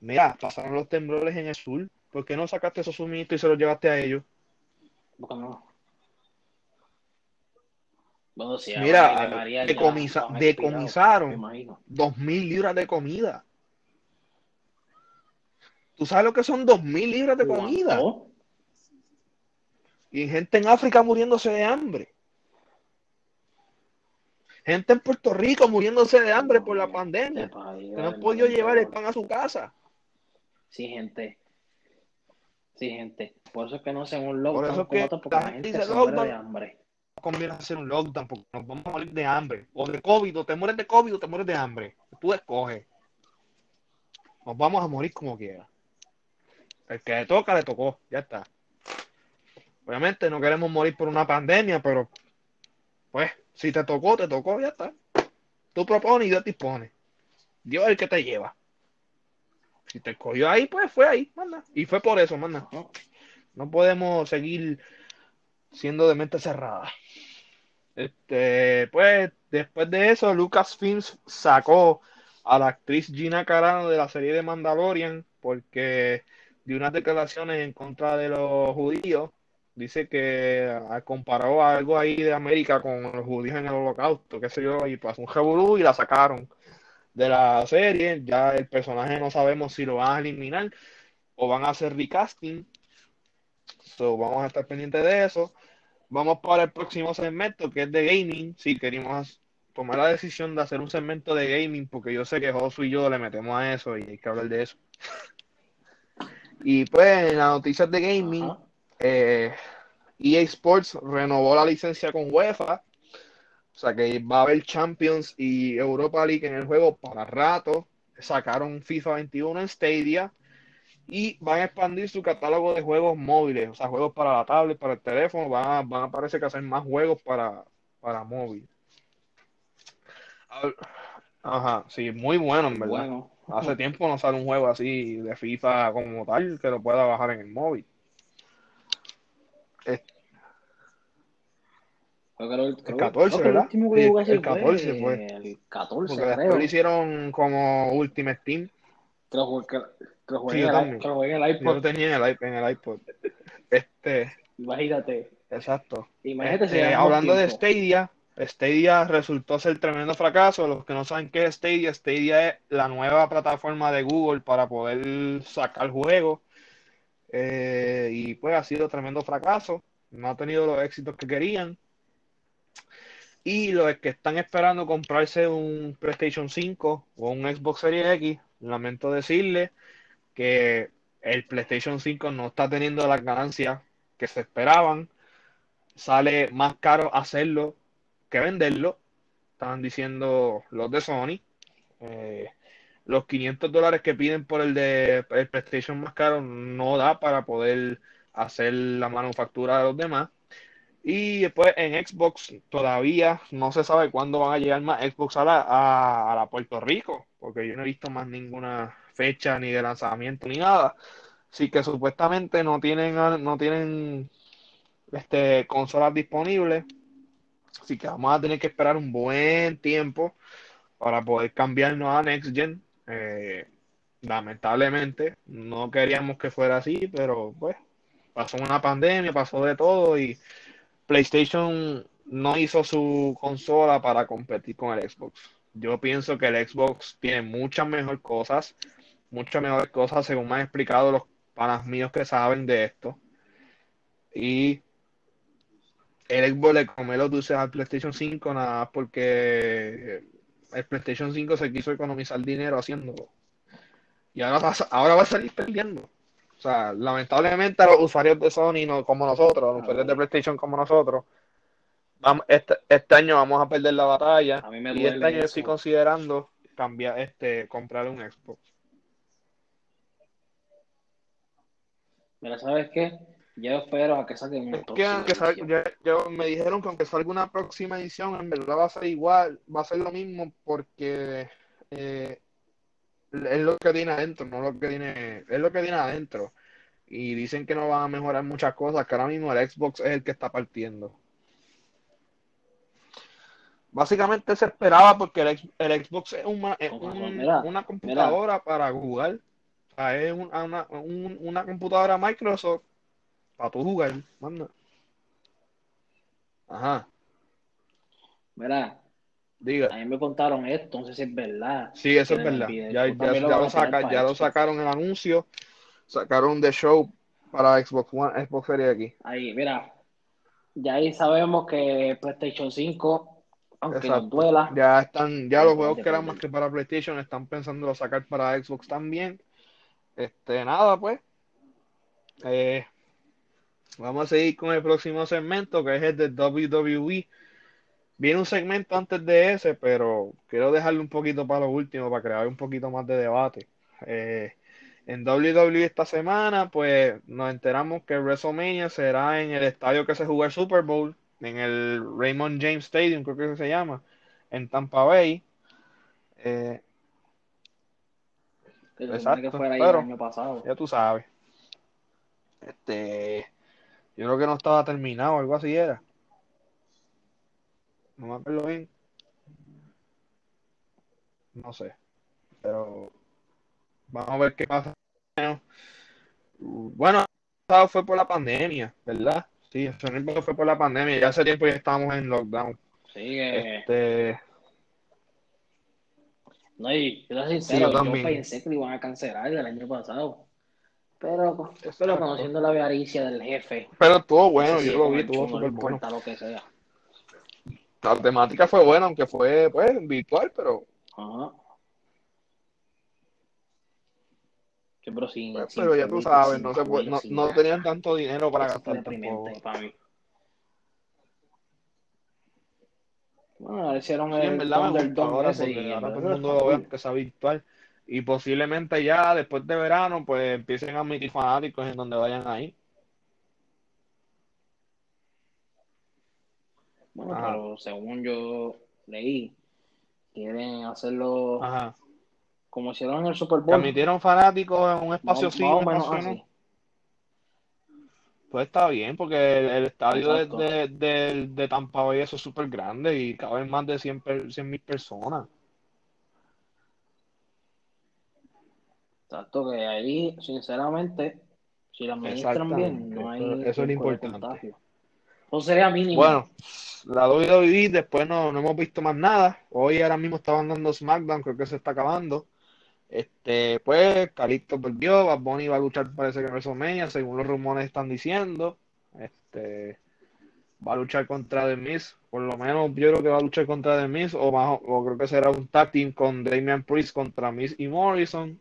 Speaker 2: Mira, pasaron los temblores en el sur. ¿Por qué no sacaste esos suministros y se los llevaste a ellos?
Speaker 1: Porque no.
Speaker 2: Mira, decomisaron dos mil libras de comida. ¿Tú sabes lo que son dos mil libras de comida? Y gente en África muriéndose de hambre. Gente en Puerto Rico muriéndose de hambre por la pandemia. Que no han podido llevar el pan a su casa.
Speaker 1: Sí, gente. Sí, gente. Por eso es que no hacen un lockdown
Speaker 2: Por eso
Speaker 1: que
Speaker 2: porque la gente se muere de hambre conviene hacer un lockdown porque nos vamos a morir de hambre. O de COVID, o te mueres de COVID o te mueres de hambre. Tú escoges. Nos vamos a morir como quiera. El que le toca, le tocó. Ya está. Obviamente no queremos morir por una pandemia, pero pues si te tocó, te tocó, ya está. Tú propones y Dios dispone. Dios es el que te lleva. Si te cogió ahí, pues fue ahí, manda. Y fue por eso, manda. No, no podemos seguir siendo de mente cerrada. Este, pues, después de eso, Lucasfilms sacó a la actriz Gina Carano de la serie de Mandalorian porque dio unas declaraciones en contra de los judíos. Dice que comparó algo ahí de América con los judíos en el holocausto, qué sé yo, y pasó un revolú y la sacaron de la serie. Ya el personaje no sabemos si lo van a eliminar o van a hacer recasting. So, vamos a estar pendientes de eso. Vamos para el próximo segmento que es de gaming. Si queríamos tomar la decisión de hacer un segmento de gaming, porque yo sé que Josu y yo le metemos a eso y hay que hablar de eso. y pues en las noticias de gaming, EA eh, Sports renovó la licencia con UEFA. O sea que va a haber Champions y Europa League en el juego para rato. Sacaron FIFA 21 en Stadia y van a expandir su catálogo de juegos móviles, o sea, juegos para la tablet, para el teléfono, van a, van a parecer que hacer más juegos para, para móvil. Ajá, sí, muy bueno, en verdad. Hace tiempo no sale un juego así de FIFA como tal que lo pueda bajar en el móvil.
Speaker 1: el,
Speaker 2: 14, ¿verdad? El, 14 fue.
Speaker 1: El 14,
Speaker 2: Porque después lo hicieron como Ultimate Team.
Speaker 1: que, que lo en el iPod.
Speaker 2: Yo lo tenía en el, en el iPod. Este.
Speaker 1: Imagínate.
Speaker 2: Exacto.
Speaker 1: Imagínate
Speaker 2: este, hablando de Stadia, Stadia resultó ser tremendo fracaso. Los que no saben qué es Stadia, Stadia es la nueva plataforma de Google para poder sacar juegos. Eh, y pues ha sido tremendo fracaso. No ha tenido los éxitos que querían. Y los que están esperando comprarse un PlayStation 5 o un Xbox Series X, lamento decirles que el PlayStation 5 no está teniendo las ganancias que se esperaban. Sale más caro hacerlo que venderlo. Estaban diciendo los de Sony. Eh, los 500 dólares que piden por el de el PlayStation más caro no da para poder hacer la manufactura de los demás. Y después en Xbox todavía no se sabe cuándo van a llegar más Xbox a la, a la Puerto Rico, porque yo no he visto más ninguna fecha ni de lanzamiento ni nada. Así que supuestamente no tienen, no tienen este, consolas disponibles. Así que vamos a tener que esperar un buen tiempo para poder cambiarnos a Next Gen. Eh, lamentablemente, no queríamos que fuera así, pero pues pasó una pandemia, pasó de todo y PlayStation no hizo su consola para competir con el Xbox. Yo pienso que el Xbox tiene muchas mejores cosas muchas mejores cosas, según me han explicado los panas míos que saben de esto. Y el Xbox le come los dulces al PlayStation 5 nada más porque el PlayStation 5 se quiso economizar dinero haciéndolo. Y ahora va, ahora va a salir perdiendo. O sea, lamentablemente los usuarios de Sony, no, como nosotros, los usuarios de PlayStation como nosotros, vamos, este, este, año vamos a perder la batalla. y este año estoy considerando cambiar, este, comprar un Xbox.
Speaker 1: Mira, ¿sabes qué? Yo espero a que saquen
Speaker 2: un que me dijeron que aunque salga una próxima edición, en verdad va a ser igual, va a ser lo mismo porque eh, es lo que tiene adentro, no lo que tiene, es lo que tiene adentro. Y dicen que no van a mejorar muchas cosas, que ahora mismo el Xbox es el que está partiendo. Básicamente se esperaba porque el, Xbox es una, una computadora para jugar es una, una computadora Microsoft para tu jugar, manda. Ajá.
Speaker 1: Mira,
Speaker 2: Diga.
Speaker 1: A mí me contaron esto, no sé si es verdad.
Speaker 2: Sí, eso es verdad. Ya, lo, ya lo sacaron el anuncio, sacaron de show para Xbox One, Xbox Series aquí.
Speaker 1: Ahí, mira, ya ahí sabemos que PlayStation 5, aunque nos duela.
Speaker 2: Ya están, ya los juegos que eran más que para PlayStation están pensando sacar para Xbox también. Este, nada, pues. Eh, vamos a seguir con el próximo segmento, que es el de WWE. Viene un segmento antes de ese, pero quiero dejarlo un poquito para lo último, para crear un poquito más de debate. Eh, En WWE esta semana, pues nos enteramos que WrestleMania será en el estadio que se jugó el Super Bowl, en el Raymond James Stadium, creo que se llama, en Tampa Bay. Eh,
Speaker 1: Que
Speaker 2: Exacto,
Speaker 1: que fuera
Speaker 2: pero-
Speaker 1: el año pasado.
Speaker 2: ya tú sabes. Este, yo creo que no estaba terminado, algo así era. No me acuerdo bien. No sé. Pero vamos a ver qué pasa. Bueno, pasado fue por la pandemia, ¿verdad? Sí, el fue por la pandemia. Ya hace tiempo ya estábamos en lockdown.
Speaker 1: Sí, que...
Speaker 2: Este,
Speaker 1: No, y yo soy
Speaker 2: Sí,
Speaker 1: sincero,
Speaker 2: yo
Speaker 1: yo,
Speaker 2: también.
Speaker 1: pensé que lo iban a cancelar el año pasado. Pero, pero conociendo la avaricia del jefe,
Speaker 2: pero estuvo bueno, yo lo vi, estuvo súper
Speaker 1: no
Speaker 2: bueno.
Speaker 1: importa lo que sea.
Speaker 2: La temática fue buena, aunque fue pues virtual, pero,
Speaker 1: Ajá. Sí, pero sin,
Speaker 2: pues,
Speaker 1: sin
Speaker 2: pero ya tú sabes, no, se puede- no, no tenían tanto dinero para gastar tampoco.
Speaker 1: para mí. Bueno, ahora hicieron
Speaker 2: Sí, en
Speaker 1: el Thunderdome
Speaker 2: ahora
Speaker 1: ese y
Speaker 2: ahora
Speaker 1: verdad
Speaker 2: todo el mundo lo ve aunque sea virtual. Y posiblemente ya después de verano, pues empiecen a admitir fanáticos en donde vayan ahí.
Speaker 1: Bueno,
Speaker 2: Ajá.
Speaker 1: pero según yo leí, quieren hacerlo
Speaker 2: Ajá.
Speaker 1: como hicieron en el Super Bowl.
Speaker 2: admitieron fanáticos en un sí,
Speaker 1: menos
Speaker 2: espacio no.
Speaker 1: así.
Speaker 2: Pues está bien, porque el, el estadio de, de, de, de Tampa Bay eso es súper grande y caben más de 100 mil personas.
Speaker 1: Exacto, que ahí, sinceramente, si la administran bien, no hay
Speaker 2: eso- eso es lo importante.
Speaker 1: Eso sería mínimo.
Speaker 2: Bueno, la WWE después no, no hemos visto más nada. Hoy ahora mismo estaban dando SmackDown, creo que se está acabando. Este, pues, Calixto perdió, Bad Bunny va a luchar parece que en WrestleMania, según los rumores están diciendo. Este, va a luchar contra The Miz, por lo menos yo creo que va a luchar contra The Miz, o, más, o creo que será un tag con Damian Priest contra Miz y Morrison.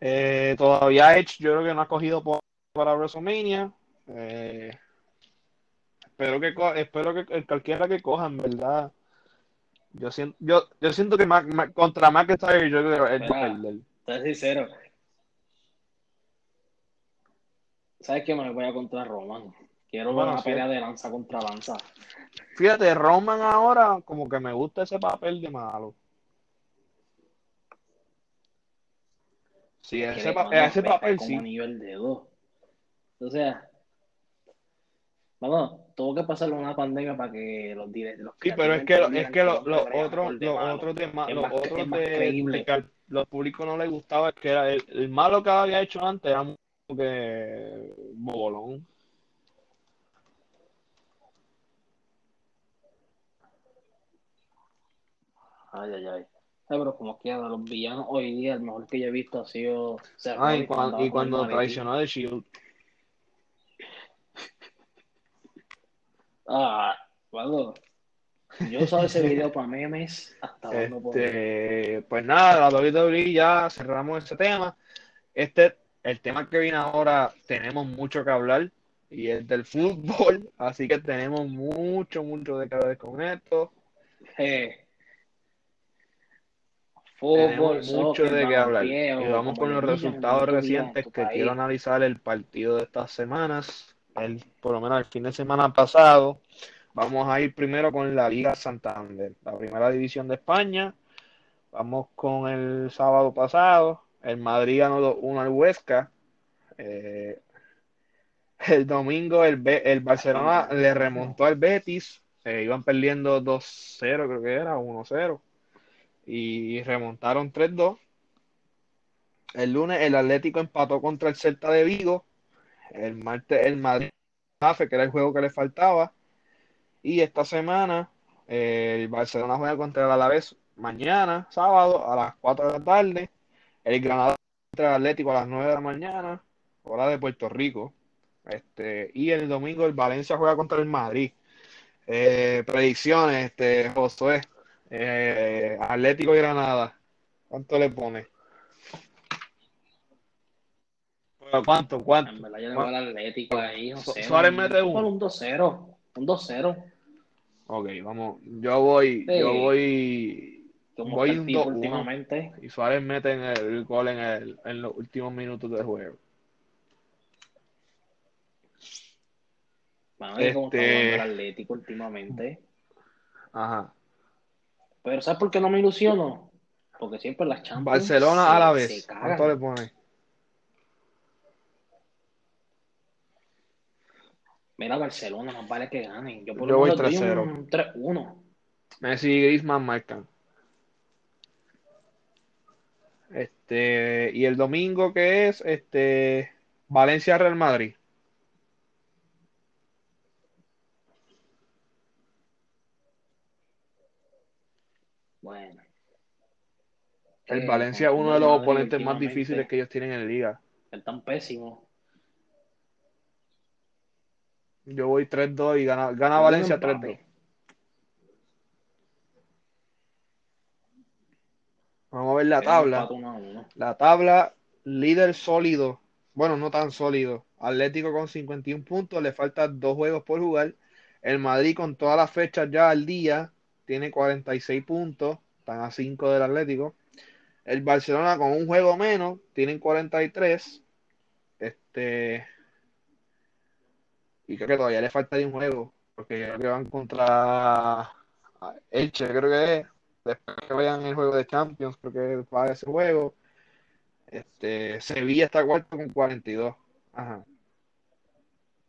Speaker 2: Eh, todavía Edge yo creo que no ha cogido para WrestleMania. Eh, espero que espero que cualquiera que cojan, ¿verdad? Yo siento, yo, yo siento que Mac- Mac- contra McIntyre yo creo que él.
Speaker 1: Ser sincero. ¿Sabes qué? Me voy a contra Roman. Quiero
Speaker 2: Bueno,
Speaker 1: una
Speaker 2: sí.
Speaker 1: pelea de lanza contra lanza.
Speaker 2: Fíjate, Roman ahora como que me gusta ese papel de malo. Sí, ese, pa- papel sí.
Speaker 1: como anillo el dedo. O sea, vamos, tuvo que pasar una pandemia para que los directores. Los
Speaker 2: Sí, pero es que, lo- es que lo- los
Speaker 1: brega
Speaker 2: otros, los otros de, los
Speaker 1: más-
Speaker 2: otros de, que a los públicos no les gustaba es que era el, el malo que había hecho antes era que bobolón.
Speaker 1: Ay, ay, ay. Ay, pero como quiera, los villanos hoy día, el mejor que yo he visto ha sido Seth
Speaker 2: Ah, y,
Speaker 1: Rollins
Speaker 2: cuan-
Speaker 1: andaba
Speaker 2: y
Speaker 1: el
Speaker 2: cuando traicionó a The Shield.
Speaker 1: Ah, bueno, yo usaba ese video para memes hasta.
Speaker 2: Este, pues nada, la WWE ya cerramos ese tema. Este, el tema que viene ahora, tenemos mucho que hablar y es del fútbol, así que tenemos mucho, mucho de que hablar con esto.
Speaker 1: Eh, fútbol,
Speaker 2: Tenemos mucho de qué hablar. Y vamos con los resultados recientes que quiero analizar el partido de estas semanas, el, por lo menos el fin de semana pasado. Vamos a ir primero con la Liga Santander, la primera división de España. Vamos con el sábado pasado. El Madrid ganó 2-1 al Huesca. Eh, el domingo el, el Barcelona le remontó al Betis. Eh, iban perdiendo 2-0, creo que era, 1-0. Y remontaron 3-2. El lunes el Atlético empató contra el Celta de Vigo. El martes el Madrid, que era el juego que le faltaba. Y esta semana eh, el Barcelona juega contra el Alavés mañana, sábado, a las 4 de la tarde. El Granada contra el Atlético a las 9 de la mañana, hora de Puerto Rico. Este, y el domingo el Valencia juega contra el Madrid. Eh, predicciones, este, Josué. Eh, Atlético y Granada. ¿Cuánto le pone? Bueno, ¿Cuánto? ¿Cuánto?
Speaker 1: En verdad, yo al Atlético ahí, no
Speaker 2: Su-
Speaker 1: sé.
Speaker 2: Suárez mete uno.
Speaker 1: un 2-0. Un 2-0.
Speaker 2: Ok, vamos. Yo voy,
Speaker 1: Sí.
Speaker 2: yo voy. Voy
Speaker 1: el
Speaker 2: un
Speaker 1: tipo
Speaker 2: 2-1.
Speaker 1: últimamente.
Speaker 2: Y Suárez mete en el gol en, el, en los últimos minutos del juego.
Speaker 1: Está
Speaker 2: Este-
Speaker 1: jugando el Atlético últimamente.
Speaker 2: Ajá.
Speaker 1: Pero ¿sabes por qué no me ilusiono? Porque siempre las Champions
Speaker 2: Barcelona a la vez. ¿Cuánto le pone?
Speaker 1: Mira, Barcelona, más vale que ganen. Yo por
Speaker 2: Yo
Speaker 1: lo
Speaker 2: voy
Speaker 1: menos doy
Speaker 2: 3-0.
Speaker 1: un 3-1.
Speaker 2: Messi y Griezmann marcan. Este, y el domingo que es este Valencia Real Madrid.
Speaker 1: Bueno.
Speaker 2: El
Speaker 1: Eh,
Speaker 2: Valencia es uno de los oponentes más difíciles que ellos tienen en liga.
Speaker 1: Están pésimos.
Speaker 2: Yo voy 3-2 y gana, gana Valencia
Speaker 1: digo empate.
Speaker 2: 3-2. Vamos a ver la tabla.
Speaker 1: empate 1 a 1.
Speaker 2: La tabla, líder sólido. Bueno, no tan sólido. Atlético con 51 puntos, le faltan dos juegos por jugar. El Madrid con todas las fechas ya al día tiene 46 puntos, están a 5 del Atlético. El Barcelona con un juego menos tienen 43. Este y creo que todavía le falta un juego, porque creo que van contra Elche, creo que es. Después que vayan el juego de Champions, creo que va a ese juego. Este, Sevilla está cuarto con 42. Ajá.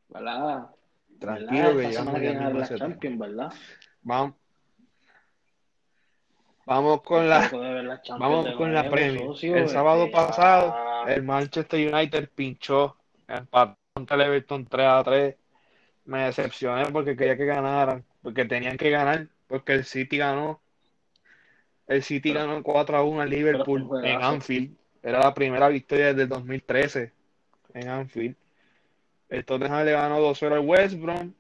Speaker 1: ¿Verdad?
Speaker 2: Tranquilo
Speaker 1: ¿Verdad?
Speaker 2: que ya a
Speaker 1: la. Champions, ¿verdad?
Speaker 2: Vamos, vamos con la,
Speaker 1: de la
Speaker 2: vamos
Speaker 1: de
Speaker 2: con la Premier.
Speaker 1: socio,
Speaker 2: El sábado
Speaker 1: este,
Speaker 2: pasado,
Speaker 1: ya-
Speaker 2: el Manchester United pinchó, empató contra el Everton 3 a 3. Me decepcioné porque quería que ganaran, porque tenían que ganar, porque el City ganó. El City
Speaker 1: Pero-
Speaker 2: ganó 4 a 1 al Liverpool en. Anfield. Era la primera victoria desde el 2013 en Anfield. El Tottenham le ganó 2-0 al West Brom.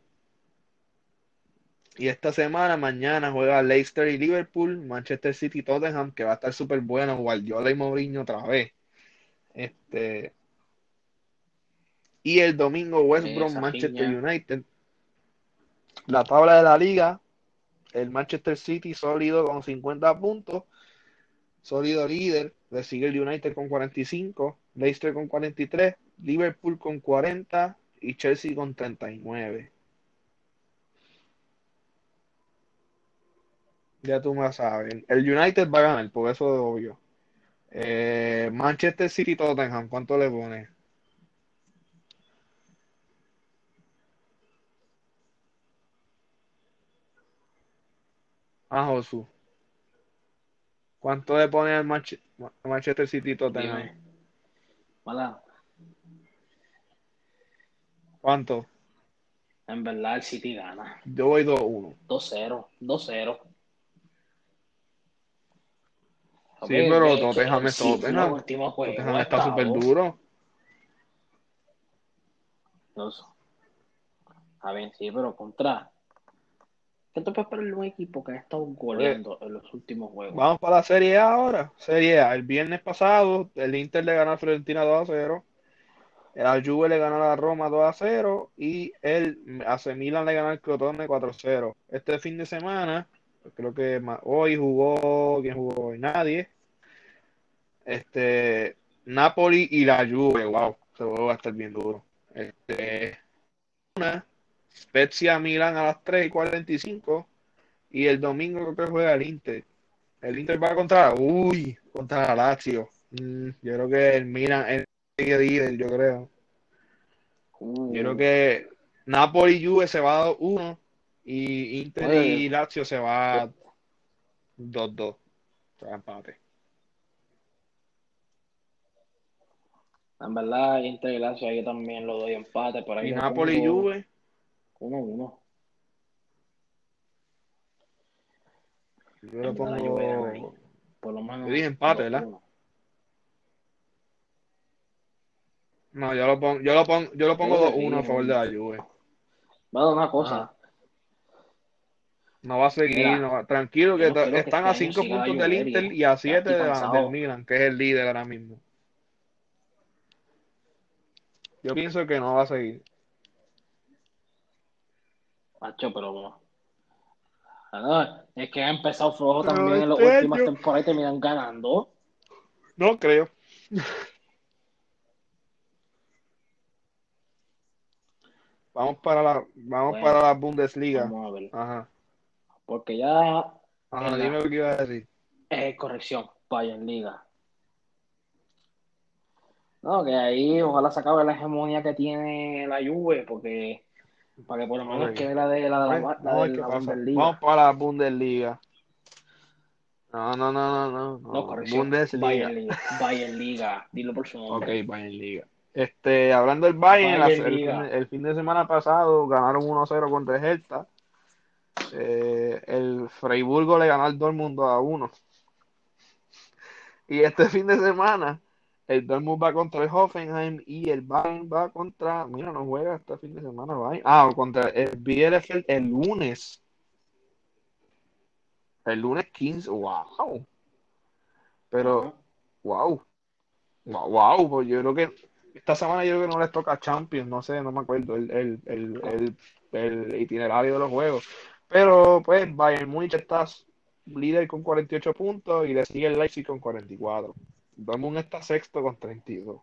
Speaker 2: Y esta semana, mañana, juega Leicester y Liverpool, Manchester City y Tottenham, que va a estar súper bueno, Guardiola y Mourinho otra vez. Este, y el domingo, West Brom, Manchester
Speaker 1: piña.
Speaker 2: United. La tabla de la liga, el Manchester City sólido con 50 puntos, sólido líder, le sigue el United con 45, Leicester con 43, Liverpool con 40 y Chelsea con 39. Ya tú me sabes. El United va a ganar, por eso es obvio. Eh, Manchester City Tottenham, ¿cuánto le pone? Ah, Josu. ¿Cuánto le pone al Manche- Manchester City?
Speaker 1: Dime. Mala,
Speaker 2: ¿Cuánto?
Speaker 1: en verdad el City gana.
Speaker 2: Yo voy 2-1.
Speaker 1: 2-0, 2-0.
Speaker 2: Sí,
Speaker 1: Oye,
Speaker 2: pero Tottenham es Tottenham. Tottenham
Speaker 1: ha
Speaker 2: está súper duro.
Speaker 1: A ver, sí, pero contra. ¿Qué te puedes esperar de un equipo que ha estado goleando en los últimos juegos?
Speaker 2: Vamos para la Serie A ahora. Serie A. El viernes pasado, el Inter le ganó a Fiorentina 2 a 0. El Juve le ganó a la Roma 2 a 0. Y el AC Milan le ganó al Crotone 4 a 0. Este fin de semana, creo que hoy jugó. ¿Quién jugó hoy? Nadie. Este. Napoli y la Juve. Wow. Se va a estar bien duro. Este. Una. Spezia Milan a las 3 y 45. Y el domingo creo que juega el Inter. El Inter va contra, uy, contra la Lazio. Mm, yo creo que el Milan es el líder, yo creo.
Speaker 1: Uh,
Speaker 2: Yo creo que Napoli y Juve se va a 2-1 y Inter
Speaker 1: Oye.
Speaker 2: y Lazio se va 2-2. Se va a empate.
Speaker 1: En verdad, Inter y Lazio yo también lo doy empate. Por ahí
Speaker 2: Y Napoli y
Speaker 1: pongo
Speaker 2: Juve,
Speaker 1: 1-1.
Speaker 2: yo le pongo.
Speaker 1: Por lo menos.
Speaker 2: Yo dije empate, ¿verdad?
Speaker 1: 2-1.
Speaker 2: No, yo lo pongo, yo lo pongo, yo lo pongo
Speaker 1: Yo
Speaker 2: 2-1 a favor de la Juve.
Speaker 1: Va a dar una cosa.
Speaker 2: Ajá. No va a seguir,
Speaker 1: Mira,
Speaker 2: no va- tranquilo que están
Speaker 1: este
Speaker 2: a
Speaker 1: año
Speaker 2: 5
Speaker 1: siga la
Speaker 2: puntos del. Inter y a 7
Speaker 1: estoy
Speaker 2: de del Milan, que es el líder ahora mismo. Yo pienso que no va a seguir.
Speaker 1: Macho, pero Ah, es que ha empezado flojo
Speaker 2: Pero
Speaker 1: también en las
Speaker 2: este
Speaker 1: últimas
Speaker 2: año-
Speaker 1: temporadas y terminan ganando.
Speaker 2: No creo. Vamos para la, vamos
Speaker 1: Bueno,
Speaker 2: para la Bundesliga.
Speaker 1: Vamos a ver.
Speaker 2: Ajá.
Speaker 1: Porque ya,
Speaker 2: Ajá, dime lo que iba a decir.
Speaker 1: eh, corrección, Bayern Liga. No, que ahí ojalá se acabe la hegemonía que tiene la Juve, porque para que por lo menos
Speaker 2: Ok.
Speaker 1: quede la de la, de la, de
Speaker 2: ¿qué
Speaker 1: la? Bundesliga.
Speaker 2: Vamos para la Bundesliga. No, no, no, no, no.
Speaker 1: No,
Speaker 2: no.
Speaker 1: corrección.
Speaker 2: Bundesliga.
Speaker 1: Bayern Liga. Bayern Liga. Dilo por su
Speaker 2: Ok,
Speaker 1: nombre.
Speaker 2: Bayern Liga. Este, hablando del Bayern, el, fin, el fin de semana pasado ganaron 1-0 contra el Hertha. Eh, el Freiburgo le ganó al Dortmund 2 a 1. Y este fin de semana, el Dortmund va contra el Hoffenheim y el Bayern va contra. Mira, no juega este fin de semana. Bayern. Ah, contra el Bielefeld el lunes. El lunes 15. ¡Wow! Pero. Wow. Wow, wow, pues yo creo que esta semana yo creo que no les toca Champions, no sé, no me acuerdo el, el, el, el, el itinerario de los juegos. Pero pues Bayern Múnich está líder con 48 puntos y le sigue el Leipzig con 44. Dortmund está sexto con 32.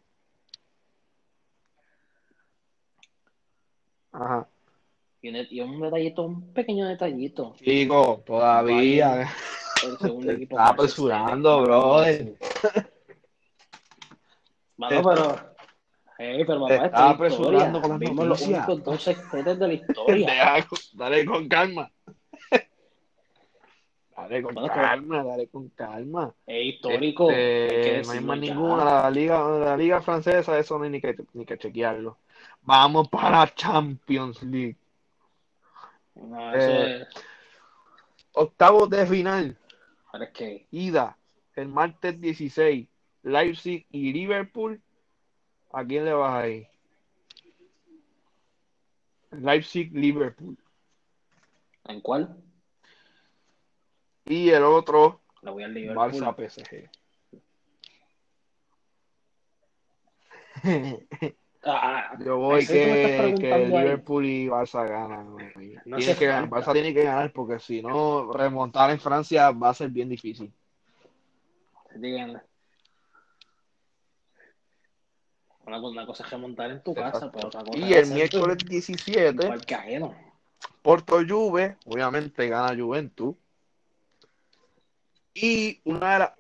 Speaker 2: Ajá.
Speaker 1: Y, un- y un detallito, un pequeño detallito.
Speaker 2: Chico, todavía
Speaker 1: El segundo equipo
Speaker 2: está apresurando, brother.
Speaker 1: Mano, pero. Hey, pero papá, esta
Speaker 2: apresurando con las
Speaker 1: Vimos los únicos dos de la historia.
Speaker 2: Dale con calma. Dale con
Speaker 1: Bueno,
Speaker 2: calma, dale con calma.
Speaker 1: Es histórico.
Speaker 2: Este, no hay más ninguna. La liga, la liga francesa, eso no hay ni que, ni que chequearlo. Vamos para Champions League.
Speaker 1: No,
Speaker 2: Eh,
Speaker 1: es.
Speaker 2: Octavos de final.
Speaker 1: Es que.
Speaker 2: Ida. El martes 16. Leipzig y Liverpool. ¿A quién le vas ahí? Leipzig, Liverpool.
Speaker 1: ¿En cuál?
Speaker 2: Y el otro,
Speaker 1: Le voy al.
Speaker 2: Barça PSG.
Speaker 1: Ah, ah,
Speaker 2: Yo voy
Speaker 1: que
Speaker 2: que. Liverpool y Barça ganan. Tiene
Speaker 1: No hace
Speaker 2: que ganar. Barça tiene que ganar porque si no, remontar en Francia va a ser bien difícil.
Speaker 1: Díganle. Una, una cosa es remontar en tu casa, pero otra cosa
Speaker 2: Y
Speaker 1: es
Speaker 2: el miércoles
Speaker 1: en
Speaker 2: 17,
Speaker 1: parque ajeno.
Speaker 2: Porto Juve, obviamente gana Juventus. Y una de las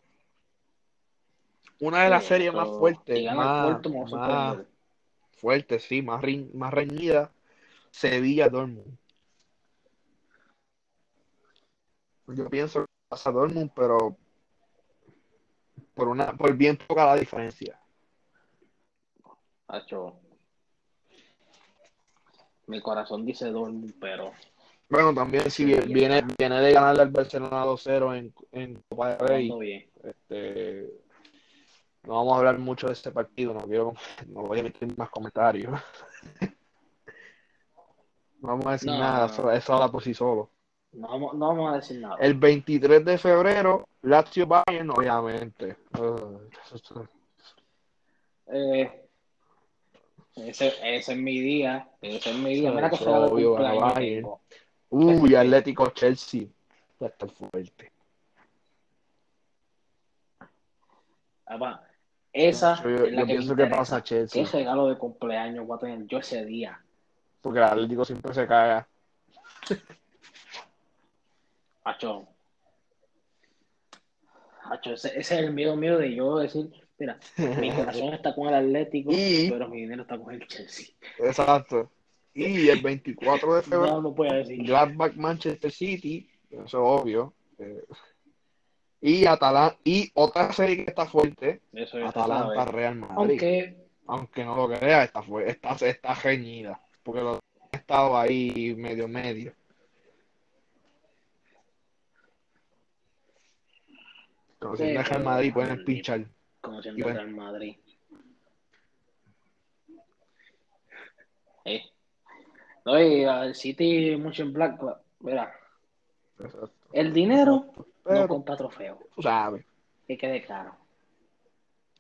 Speaker 2: una de las
Speaker 1: Sí,
Speaker 2: series más fuertes, más, más fuertes, sí, más, rin- más reñida, Sevilla Dortmund. Yo pienso que pasa Dortmund, pero por una, por bien poca la diferencia.
Speaker 1: Hacho. Mi corazón dice Dortmund, pero
Speaker 2: Bueno, también si viene, viene de ganarle al Barcelona 2-0 en, en Copa del Rey, este, no vamos a hablar mucho de ese partido, no quiero, no voy a emitir más comentarios. No vamos a decir
Speaker 1: No,
Speaker 2: nada,
Speaker 1: no.
Speaker 2: eso, eso habla por sí solo.
Speaker 1: No, vamos- no vamos a decir nada.
Speaker 2: El 23 de febrero, Lazio Bayern, obviamente. Uh,
Speaker 1: Eh, ese, ese es mi día. Ese es mi día. Mira que
Speaker 2: es
Speaker 1: será
Speaker 2: Uy, Atlético Chelsea. Va a estar fuerte.
Speaker 1: Esa
Speaker 2: Yo,
Speaker 1: es la
Speaker 2: yo
Speaker 1: que
Speaker 2: pienso que pasa Chelsea.
Speaker 1: ¿Qué regalo de cumpleaños voy a tener yo ese día?
Speaker 2: Porque el Atlético siempre se caga.
Speaker 1: Hacho. Hacho, ese, ese es el miedo mío de yo decir, mira, mi corazón está con el Atlético,
Speaker 2: Y-
Speaker 1: pero mi dinero está con el Chelsea.
Speaker 2: Exacto. Y el 24 de febrero,
Speaker 1: No, no puedo decir.
Speaker 2: Gladbach Manchester City. Eso es obvio. Eh, y Atalanta. Y otra serie que está fuerte.
Speaker 1: Eso
Speaker 2: Atalanta. Real Madrid.
Speaker 1: Aunque,
Speaker 2: Aunque no lo creas, está, está, está reñida. Porque los han estado ahí medio medio. Si
Speaker 1: Sí,
Speaker 2: Real Madrid, pueden pinchar.
Speaker 1: como
Speaker 2: bueno.
Speaker 1: Real Madrid. Eh. No, y al City mucho en Black, mira,
Speaker 2: Exacto.
Speaker 1: el dinero no compra trofeo,
Speaker 2: tú sabes.
Speaker 1: que quede claro.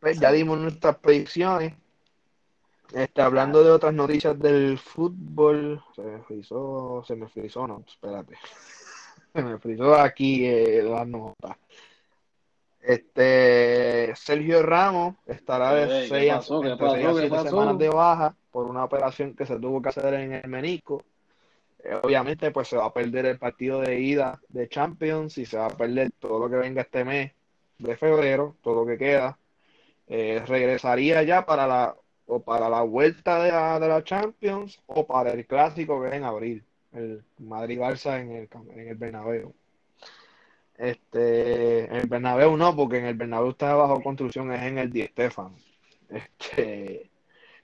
Speaker 2: Pues ya dimos nuestras predicciones. Este, hablando de otras noticias del fútbol, se me frizó, se me frizó, no, espérate. me frizó aquí eh, las notas. Este Sergio Ramos estará de
Speaker 1: Ey, ¿qué
Speaker 2: seis a
Speaker 1: pasó? ¿Qué
Speaker 2: entre seis
Speaker 1: pasó?
Speaker 2: a
Speaker 1: ¿Qué
Speaker 2: siete
Speaker 1: pasó?
Speaker 2: semanas de baja por una operación que se tuvo que hacer en el menisco. Eh, obviamente, pues se va a perder el partido de ida de Champions y se va a perder todo lo que venga este mes de febrero, todo lo que queda. Eh, regresaría ya para la o para la vuelta de la, de la Champions o para el clásico que es en abril, el Madrid-Barça en el, en el Bernabéu. Este, en el Bernabéu no, porque en el Bernabéu está bajo construcción, es en el Di. Este,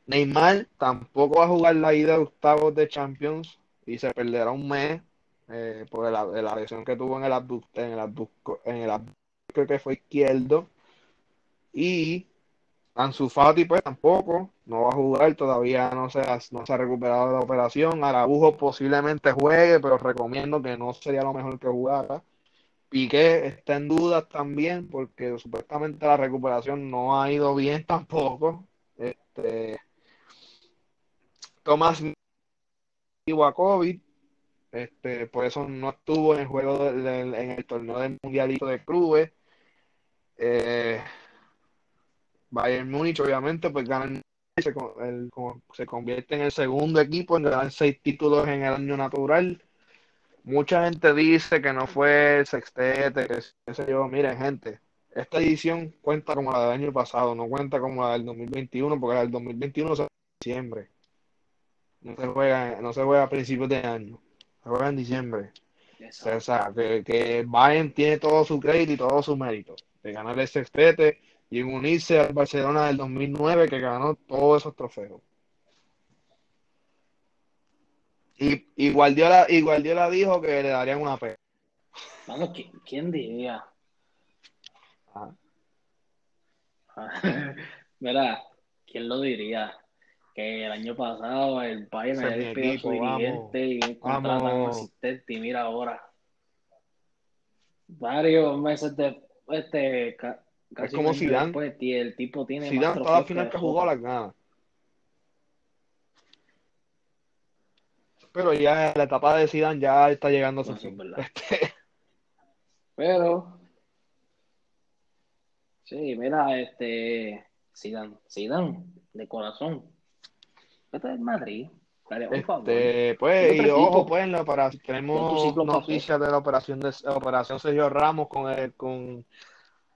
Speaker 2: Neymar tampoco va a jugar la ida de octavos de Champions y se perderá un mes eh, por la, lesión que tuvo en el abductor, en el en el que fue izquierdo. Y Ansu Fati pues tampoco, no va a jugar, todavía no se ha, no se ha recuperado de la operación. Araujo posiblemente juegue, pero recomiendo que no sería lo mejor que jugara. Piqué está en dudas también porque supuestamente la recuperación no ha ido bien tampoco. Este, Tomás a COVID, este, por eso no estuvo en el juego en el torneo del mundialito de clubes. Eh, Bayern Múnich, obviamente, pues gana el, se, el- se convierte en el segundo equipo en ganar seis títulos en el año natural. Mucha gente dice que no fue el sextete, que sé yo. Miren, gente, esta edición cuenta como la del año pasado, no cuenta como la del 2021, porque la del 2021 se juega en diciembre. No se juega, no se juega a principios de año, se juega en diciembre. O sea, que, que Bayern tiene todo su crédito y todo su mérito de ganar el sextete y unirse al Barcelona del 2009 que ganó todos esos trofeos. Y, y, Guardiola, y Guardiola dijo que le darían una pena.
Speaker 1: Vamos, ¿qui- ¿quién diría?
Speaker 2: Ajá.
Speaker 1: Mira, ¿quién lo diría? Que el año pasado el Bayern
Speaker 2: Ese es
Speaker 1: había a su dirigente y contratan a un asistente y mira ahora. Varios meses de este ca- casi
Speaker 2: como Zidane.
Speaker 1: después, y el tipo tiene
Speaker 2: Zidane, toda la final
Speaker 1: que
Speaker 2: jugó
Speaker 1: Jota.
Speaker 2: las gana. Pero ya la etapa de Zidane ya está llegando a su
Speaker 1: No, es
Speaker 2: fin. Este,
Speaker 1: Pero sí, mira, este Zidane, Zidane, de corazón. Vete del Madrid. Dale, por favor.
Speaker 2: Este, pues, y ojo, pues, la opera-
Speaker 1: Ya tu
Speaker 2: tenemos noticias de la operación de la operación Sergio Ramos con el, con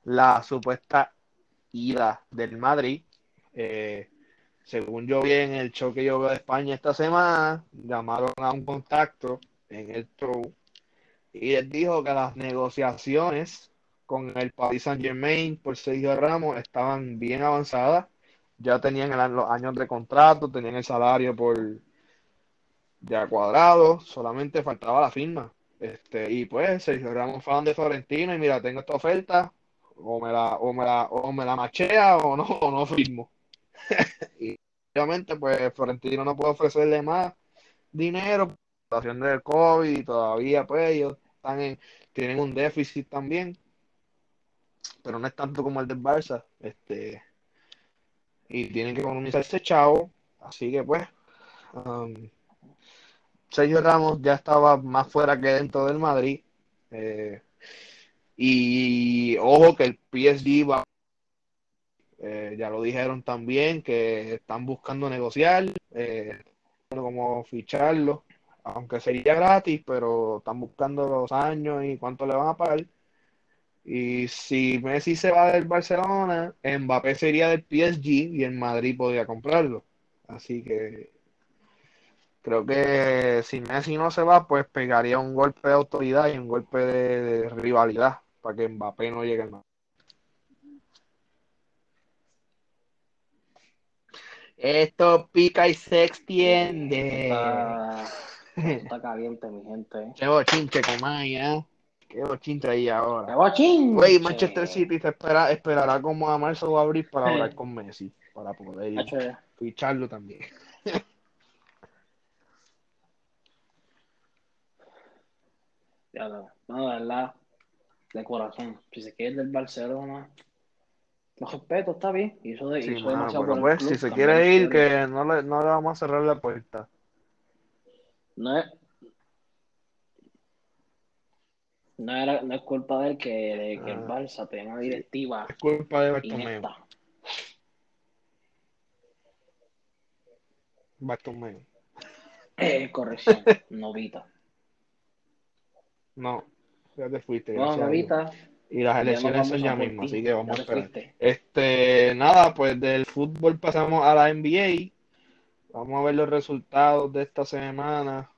Speaker 2: la supuesta ida del Madrid. Eh, según yo vi en el show que yo veo de España esta semana, llamaron a un contacto en el show y les dijo que las negociaciones con el Paris Saint-Germain por Sergio Ramos estaban bien avanzadas. Ya tenían el- los años de contrato, tenían el salario por ya cuadrado, solamente faltaba la firma. Este, y pues Sergio Ramos fan de Florentino y mira, tengo esta oferta, o me la, o me la, o me la machea o no, o no firmo. y obviamente pues Florentino no puede ofrecerle más dinero por la situación del COVID y todavía pues ellos están en, tienen un déficit también, pero no es tanto como el del Barça, este, y tienen que economizar ese chavo, así que pues um, Sergio Ramos ya estaba más fuera que dentro del Madrid. eh, y ojo que el PSG va, eh, ya lo dijeron también, que están buscando negociar, eh, como ficharlo, aunque sería gratis, pero están buscando los años y cuánto le van a pagar. Y si Messi se va del Barcelona, Mbappé sería del PSG y el Madrid podría comprarlo. Así que Creo que si Messi no se va, pues pegaría un golpe de autoridad y un golpe de, de rivalidad para que Mbappé no llegue al Madrid. Esto pica y se extiende.
Speaker 1: Está, está caliente, mi gente. ¿eh?
Speaker 2: Qué bochinche con Maya. Qué ahí
Speaker 1: ¡Qué
Speaker 2: ahora.
Speaker 1: bochinche!
Speaker 2: Güey, Manchester City se espera, esperará como a marzo o abril para hablar con Messi, para poder ficharlo también.
Speaker 1: Ya lo- No, de verdad, de corazón. Si se quiere ir del Barcelona, lo respeto, está bien. Hizo, de,
Speaker 2: Sí,
Speaker 1: hizo demasiado
Speaker 2: pues
Speaker 1: club,
Speaker 2: si se quiere ir, que no le, no le vamos a cerrar la puerta.
Speaker 1: No es, No, era, no es culpa de él que, que el
Speaker 2: Ah.
Speaker 1: Barça tenga una directiva
Speaker 2: Es culpa de Bartomeu. Bartomeu.
Speaker 1: Eh, corrección, Novita.
Speaker 2: No, ya te fuiste, Dios.
Speaker 1: Novita,
Speaker 2: Y las elecciones son ya mismo, así que vamos a esperar.
Speaker 1: fuiste.
Speaker 2: Este, nada, pues del fútbol pasamos a la NBA. Vamos a ver los resultados de esta semana.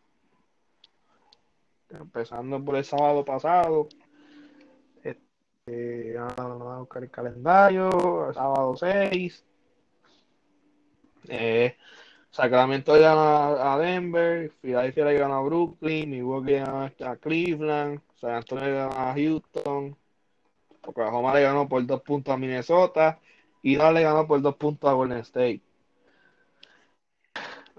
Speaker 2: Empezando por el sábado pasado. Este, vamos a buscar el calendario. Sábado 6. Eh, Sacramento le gana a Denver. Philadelphia le gana a Brooklyn. Milwaukee le gana a Cleveland. San Antonio le gana a Houston. Oklahoma le ganó por dos puntos a Minnesota. Y Dallas le ganó por dos puntos a Golden State.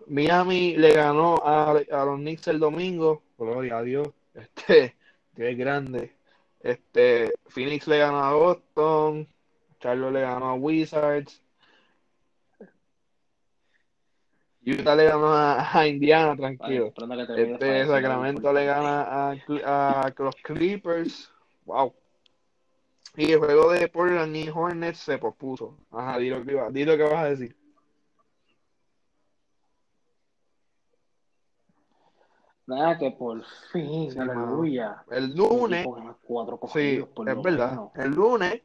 Speaker 2: Miami le ganó a los Knicks el domingo. Gloria a Dios. Este, Dios es grande. Este, Phoenix le ganó a Boston. Charlotte le ganó a Wizards. Utah le ganó a, a Indiana, tranquilo.
Speaker 1: termine
Speaker 2: Este, Sacramento le gana a, a los Clippers. Wow. Y el juego de Portland y Hornets se pospuso. Ajá, di lo que, iba- di lo que vas a decir.
Speaker 1: Nada, que por fin,
Speaker 2: Sí,
Speaker 1: aleluya.
Speaker 2: El lunes,
Speaker 1: cuatro
Speaker 2: sí,
Speaker 1: por
Speaker 2: es verdad.
Speaker 1: menos.
Speaker 2: El lunes,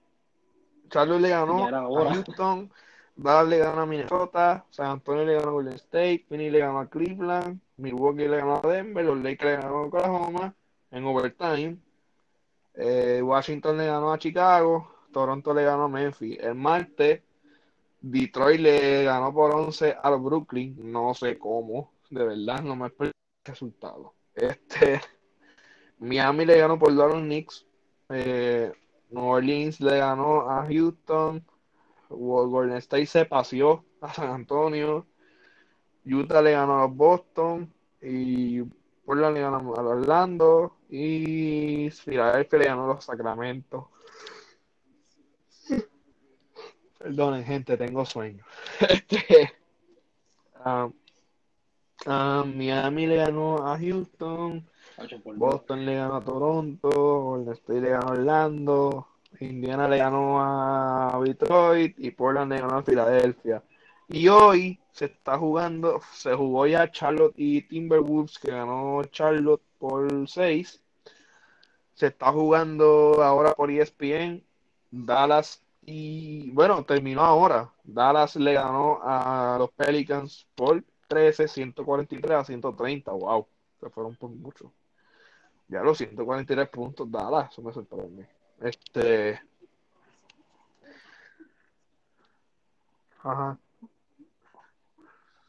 Speaker 2: Charlotte le ganó a. Houston, Dallas le ganó a Minnesota, San Antonio le ganó a Golden State, Phoenix le ganó a Cleveland, Milwaukee le ganó a Denver, los Lakers le ganó a Oklahoma en overtime, eh, Washington le ganó a Chicago, Toronto le ganó a Memphis. El martes, Detroit le ganó por 11 al Brooklyn, no sé cómo, de verdad, no me resultado. Este, Miami le ganó por 2 a los Knicks, eh, New Orleans le ganó a Houston, Golden State se paseó a San Antonio, Utah le ganó a Boston y Portland le ganó a Orlando y Philadelphia le ganó a los Sacramento. Perdonen, gente, tengo sueño. Este, ah, ah, Miami le ganó a Houston. Boston le ganó a Toronto, Golden State le ganó a Orlando, Indiana le ganó a Detroit y Portland le ganó a Filadelfia. Y hoy se está jugando, se jugó ya Charlotte y Timberwolves, que ganó Charlotte por 6. Se está jugando ahora por ESPN, Dallas y, bueno, terminó ahora. Dallas le ganó a los Pelicans por 13, 143 a 130. Wow, se fueron por mucho. Ya los 143 puntos, Dallas, eso me sorprende. Este. Ajá.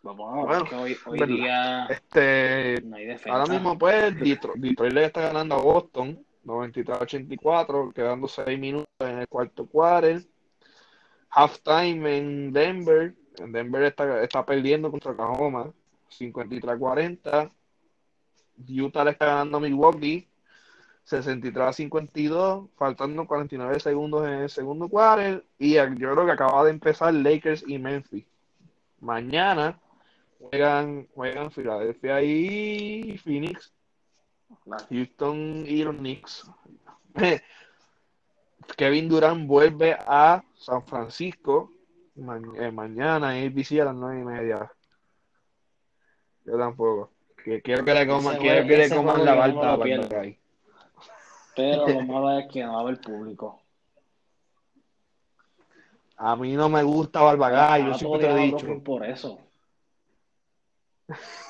Speaker 1: Vamos a ver
Speaker 2: Bueno,
Speaker 1: hoy, hoy día
Speaker 2: Este.
Speaker 1: no hay.
Speaker 2: Ahora mismo, pues, Detroit, Detroit le está ganando a Boston, 93-84, quedando 6 minutos en el cuarto quarter. Halftime en Denver. En Denver está, está perdiendo contra Oklahoma, 53-40. Utah le está ganando a Milwaukee, 63-52, faltando 49 segundos en el segundo quarter. Y yo creo que acaba de empezar Lakers y Memphis. Mañana juegan, juegan Filadelfia y Phoenix. Houston y los Knicks. Kevin Durant vuelve a San Francisco ma- eh, mañana en ABC a las nueve y media. Yo tampoco. Que- Quiero que le coman, quiero que le coman la
Speaker 1: no
Speaker 2: balta
Speaker 1: lo
Speaker 2: a
Speaker 1: pierdo.
Speaker 2: Baldacay.
Speaker 1: Pero lo malo es que no va a haber público.
Speaker 2: A mí no me gusta Barbagay, yo siempre te he
Speaker 1: odian a
Speaker 2: dicho.
Speaker 1: Por eso.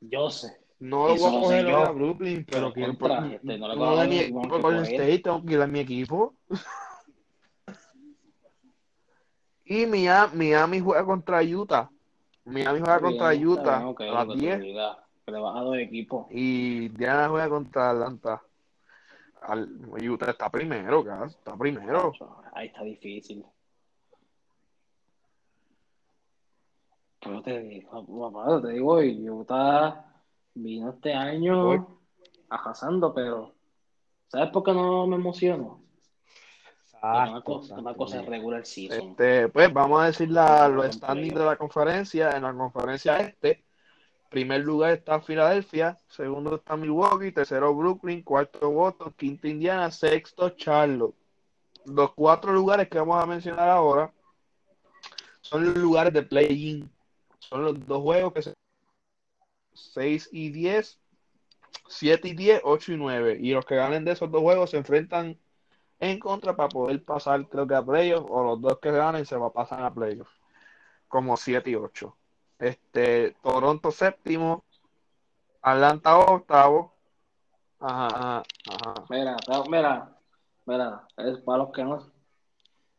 Speaker 1: Yo sé.
Speaker 2: No lo voy a
Speaker 1: lo
Speaker 2: coger a Brooklyn, pero
Speaker 1: Pero
Speaker 2: quiero por-
Speaker 1: este, no le
Speaker 2: no
Speaker 1: igual que
Speaker 2: Golden. State, tengo que ir a mi equipo. Y Miami, Miami juega contra Utah. Miami juega
Speaker 1: bien,
Speaker 2: contra Utah
Speaker 1: bien, ok,
Speaker 2: a las
Speaker 1: lo que tú
Speaker 2: 10
Speaker 1: digas, que le vas a dos equipos.
Speaker 2: y Diana juega contra Atlanta. Al, Utah está primero, gas, está primero.
Speaker 1: Ahí está difícil. Pero te digo, papá, te digo, Utah vino este año arrasando, pero ¿sabes por qué no me emociono? Porque una,
Speaker 2: Exacto,
Speaker 1: cosa, una cosa es
Speaker 2: exactamente.
Speaker 1: regular season.
Speaker 2: Este, pues vamos a decir la, los standings de la conferencia. En la conferencia este, Primer lugar está Filadelfia, segundo está Milwaukee, tercero Brooklyn, cuarto Boston, quinto Indiana, sexto Charlotte. Los cuatro lugares que vamos a mencionar ahora son los lugares de play-in. Son los dos juegos que se 6 y 10, 7 y 10, 8 y 9. Y los que ganen de esos dos juegos se enfrentan en contra para poder pasar, creo que a playoffs, o los dos que ganen se va a pasar a playoffs, como 7 y 8. Este, Toronto séptimo, Atlanta octavo. Ajá, ajá, ajá.
Speaker 1: Mira, mira, mira, es para los que no,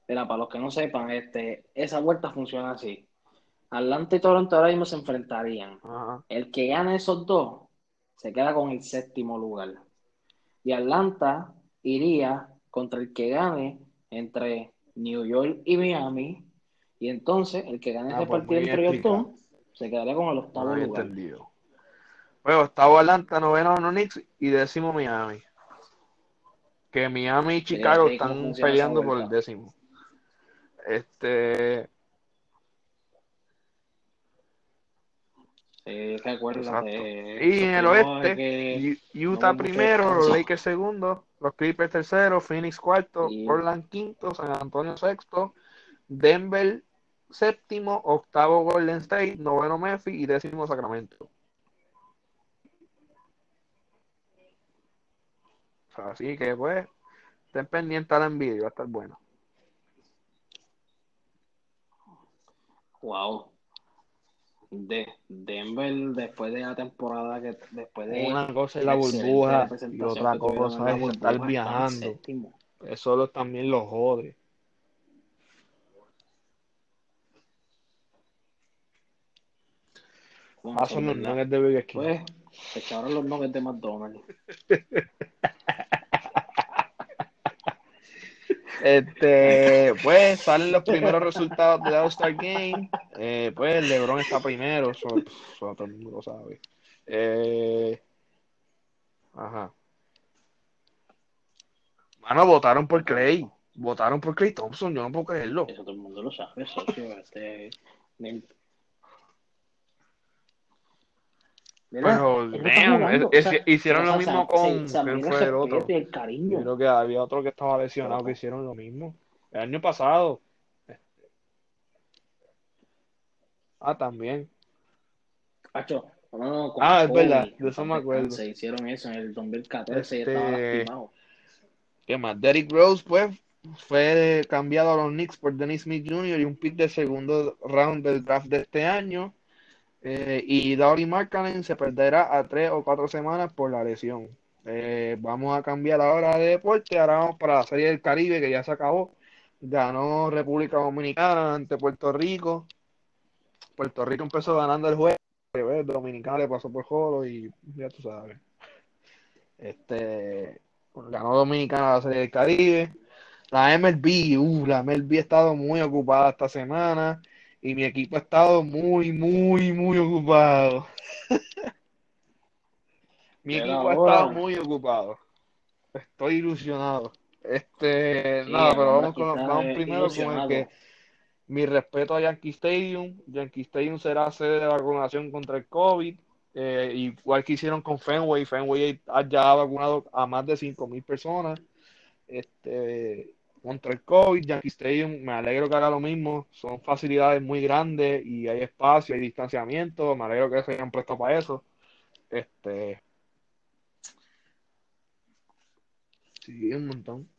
Speaker 1: mira, para los que no sepan, este, esa vuelta funciona así. Atlanta y Toronto ahora mismo se enfrentarían.
Speaker 2: ajá.
Speaker 1: El que gane esos dos se queda con el séptimo lugar. Y Atlanta iría contra el que gane entre New York y Miami. Y entonces el que gane
Speaker 2: Ah,
Speaker 1: ese
Speaker 2: pues,
Speaker 1: partido
Speaker 2: muy
Speaker 1: entre ellos dos se quedaría con el octavo
Speaker 2: he
Speaker 1: lugar.
Speaker 2: entendido. Bueno, octavo Atlanta, noveno no Knicks y décimo Miami. Que Miami y Chicago
Speaker 1: sí,
Speaker 2: están peleando por el décimo. Este,
Speaker 1: Sí, eh,
Speaker 2: Y en el oeste,
Speaker 1: que-
Speaker 2: Utah
Speaker 1: no
Speaker 2: primero, los. Lakers segundo, los Clippers tercero, Phoenix cuarto,
Speaker 1: Y-
Speaker 2: Portland quinto, San Antonio sexto, Denver séptimo, octavo Golden State, noveno Memphis y décimo Sacramento. Así que pues, estén pendientes a la envidia, va a estar bueno.
Speaker 1: Wow. De Denver después de la temporada que después de
Speaker 2: Una cosa es la burbuja y otra cosa es estar viajando. Eso lo- también los jode.
Speaker 1: Bueno,
Speaker 2: Ah, los nuggets de Burger King.
Speaker 1: Pues, se echaron los nuggets de McDonald's.
Speaker 2: Este, pues salen los primeros resultados del All-Star Game. Eh, pues LeBron está primero, eso, todo el mundo lo sabe. Eh, ajá. Mano, votaron por Clay. Votaron por Clay Thompson, yo no puedo creerlo.
Speaker 1: Eso todo el mundo lo sabe, socio. Este,
Speaker 2: Pero, damn, es-
Speaker 1: o sea,
Speaker 2: hicieron
Speaker 1: o
Speaker 2: lo mismo
Speaker 1: se-
Speaker 2: con.
Speaker 1: se
Speaker 2: ¿Quién fue el otro?
Speaker 1: cariño.
Speaker 2: Creo que había otro que estaba lesionado que hicieron lo mismo. El año pasado. Ah, también.
Speaker 1: Pacho, no,
Speaker 2: Ah, es verdad, de
Speaker 1: en
Speaker 2: eso me acuerdo.
Speaker 1: descanse, hicieron eso en el 2014 y
Speaker 2: Este-
Speaker 1: estaba lastimado.
Speaker 2: ¿Qué más? Derrick Rose, pues, fue cambiado a los Knicks por Dennis Smith Jr. y un pick del segundo round del draft de este año. Eh, y Lauri Markkanen se perderá a tres o cuatro semanas por la lesión. Eh, vamos a cambiar ahora de deporte. Ahora vamos para la Serie del Caribe, que ya se acabó. Ganó República Dominicana ante Puerto Rico. Puerto Rico empezó ganando el juego. pues, Dominicana le pasó por jolo y ya tú sabes. Este ganó Dominicana la Serie del Caribe. La MLB, uh, la MLB ha estado muy ocupada esta semana y mi equipo ha estado muy, muy, muy ocupado. mi
Speaker 1: Pero
Speaker 2: equipo ha estado muy ocupado. Estoy ilusionado. Este,
Speaker 1: Sí,
Speaker 2: nada, pero vamos, con, vamos primero con el que mi respeto a Yankee Stadium. Yankee Stadium será sede de vacunación contra el COVID. eh, igual que hicieron con Fenway. Fenway ya ha vacunado a más de 5.000 personas este, contra el COVID. Yankee Stadium, me alegro que haga lo mismo. Son facilidades muy grandes y hay espacio, hay distanciamiento. Me alegro que se hayan prestado para eso. Este, sí, un montón.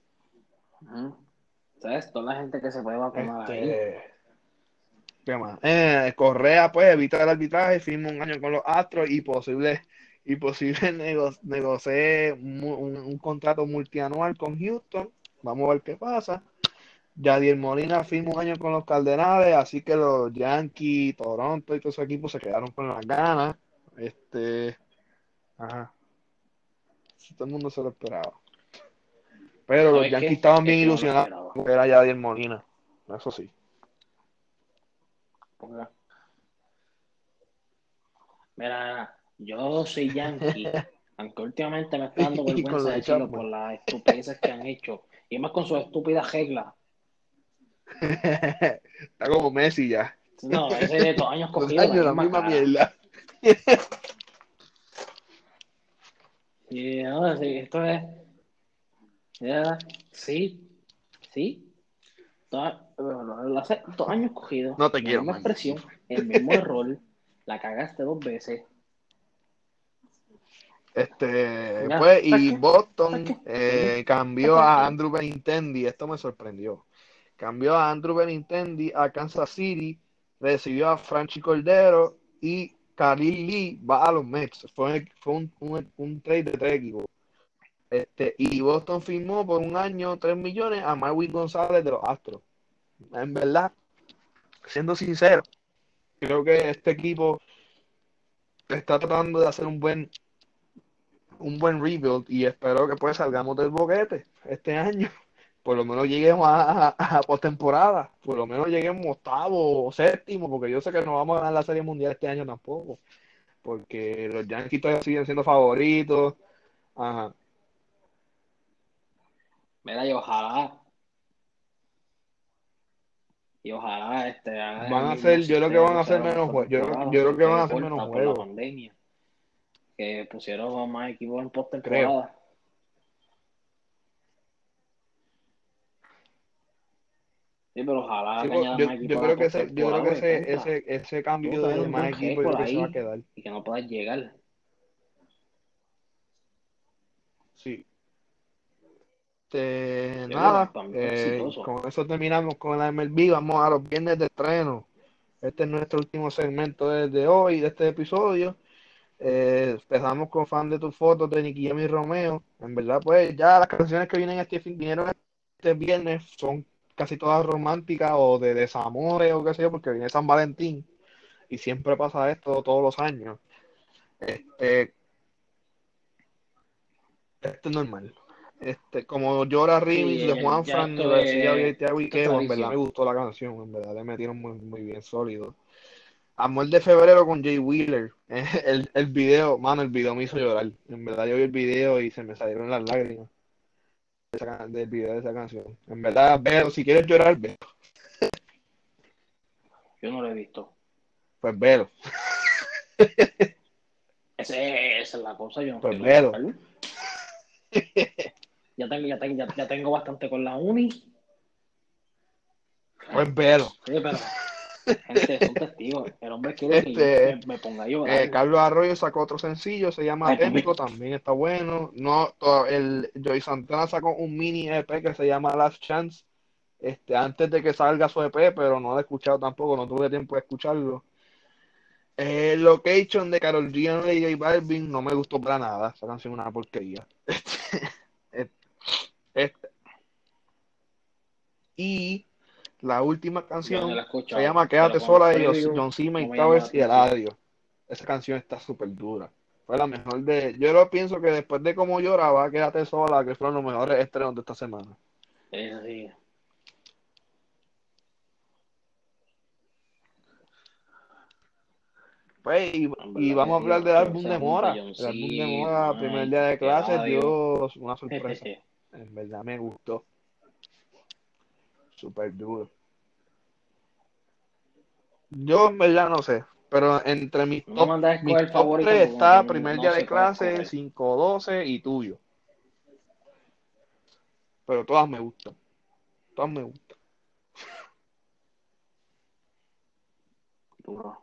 Speaker 1: ¿Sabes? Toda la gente que se puede vacunar ahí.
Speaker 2: Este, ¿qué más? Eh, Correa, pues, evita el arbitraje, firma un año con los Astros y posible, y posible nego- negocie un, un contrato multianual con Houston. Vamos a ver qué pasa. Yadier Molina firma un año con los Cardenales, así que los Yankees, Toronto y todos esos equipos se quedaron con las ganas. Este, ajá. Todo el mundo se lo esperaba. Pero los
Speaker 1: ¿Sabes
Speaker 2: Yankees estaban bien ilusionados porque era Yadier Molina. Eso sí.
Speaker 1: Mira, yo soy yankee, aunque últimamente me está dando vergüenza
Speaker 2: lo de
Speaker 1: decirlo por las estupideces que han hecho. Y más con sus estúpidas reglas.
Speaker 2: Está como Messi ya.
Speaker 1: No, ese de dos años
Speaker 2: Dos
Speaker 1: cogido
Speaker 2: años la
Speaker 1: misma
Speaker 2: misma mierda.
Speaker 1: Y no, sí, esto es. ya, sí, sí. Toda- lo hace dos años cogidos.
Speaker 2: No te
Speaker 1: la
Speaker 2: quiero,
Speaker 1: misma
Speaker 2: man.
Speaker 1: expresión, el mismo error. La cagaste dos veces.
Speaker 2: Este, pues, y. Boston
Speaker 1: ¿Para
Speaker 2: eh, cambió a Andrew Benintendi, esto me sorprendió. Cambió a Andrew Benintendi a Kansas City, recibió a Franchi Cordero y Khalil Lee va a los Mets. Fue, fue un, un, un trade de tres equipos. Este, y Boston firmó por un año 3 millones a Marwin González de los Astros. En verdad, siendo sincero, creo que este equipo está tratando de hacer un buen un buen rebuild y espero que pues salgamos del boquete este año. Por lo menos lleguemos a, a, a postemporada, por lo menos lleguemos octavo o séptimo, porque yo sé que no vamos a ganar la Serie Mundial este año tampoco, porque los Yankees todavía siguen siendo favoritos. Ajá.
Speaker 1: Mira, y ojalá. Y ojalá este,
Speaker 2: Van a hacer-
Speaker 1: mismo
Speaker 2: yo creo que van a hacer menos
Speaker 1: esta
Speaker 2: jue- yo yo creo que van a hacer menos juegos.
Speaker 1: Que pusieron más equipos en postemporada. Sí, pero ojalá
Speaker 2: Sí,
Speaker 1: que
Speaker 2: pues,
Speaker 1: añadan
Speaker 2: yo,
Speaker 1: más
Speaker 2: yo
Speaker 1: equipos
Speaker 2: creo que ese, yo creo que ese, ese, ese cambio de más
Speaker 1: buen
Speaker 2: equipo yo
Speaker 1: récord
Speaker 2: creo que se va a quedar.
Speaker 1: y que no puedas llegar.
Speaker 2: Sí. Este, nada,
Speaker 1: que
Speaker 2: eh, con eso terminamos con la MLB. Vamos a los viernes de estreno. Este es nuestro último segmento de hoy, de este episodio. Eh, empezamos con fan de tus fotos de Nicky Jam y Romeo. En verdad, pues ya las canciones que vienen este fin, vinieron este viernes son casi todas románticas o de desamores o qué sé yo, porque viene San Valentín y siempre pasa esto todos los años. Este, esto es normal. Este, como llora
Speaker 1: Sí,
Speaker 2: de Juan Fran, de Tiago y
Speaker 1: esto es
Speaker 2: Quejo, en verdad me gustó la canción, en verdad le metieron muy, muy bien sólido. Amor de febrero con Jay Wheeler. El, el video, mano, el video me hizo llorar. En verdad yo vi el video y se me salieron las lágrimas del video de esa canción. En verdad, veo, si quieres llorar, veo.
Speaker 1: Yo no lo he visto.
Speaker 2: Pues velo.
Speaker 1: Ese, esa es la cosa, yo no
Speaker 2: Pues velo.
Speaker 1: Ya tengo, ya, tengo, ya, ya tengo bastante con la uni.
Speaker 2: Pues velo.
Speaker 1: Sí, pero, gente, son testigos. El hombre quiere
Speaker 2: Este,
Speaker 1: me, me ponga.
Speaker 2: Eh, Carlos Arroyo sacó otro sencillo, se llama. Épico, también está bueno. No, el Joy Santana sacó un mini EP que se llama Last Chance, este, antes de que salga su EP, pero no lo he escuchado tampoco, no tuve tiempo de escucharlo. Eh, Location de Carol G y J Balvin no me gustó para nada, esa canción es una porquería. Este, este. y la última canción
Speaker 1: no la
Speaker 2: se llama Quédate sola de John C.
Speaker 1: no me llama
Speaker 2: Towers y. Eladio. Esa canción está súper dura. Fue la mejor de. Yo lo pienso que después de cómo lloraba, Quédate sola, que fueron los mejores estrenos de esta semana.
Speaker 1: Es así.
Speaker 2: Pues, y, y vamos a hablar del álbum de Mora.
Speaker 1: John
Speaker 2: El álbum de Mora, primer día de clases,
Speaker 1: Eladio.
Speaker 2: dio una sorpresa. En verdad me gustó. Súper duro. Yo en verdad no sé, pero entre mis top, mis top
Speaker 1: favorito
Speaker 2: 3
Speaker 1: porque
Speaker 2: está primer
Speaker 1: no
Speaker 2: día de clase,
Speaker 1: escoger.
Speaker 2: 512 y tuyo. Pero todas me gustan. Todas me gustan.
Speaker 1: Duro.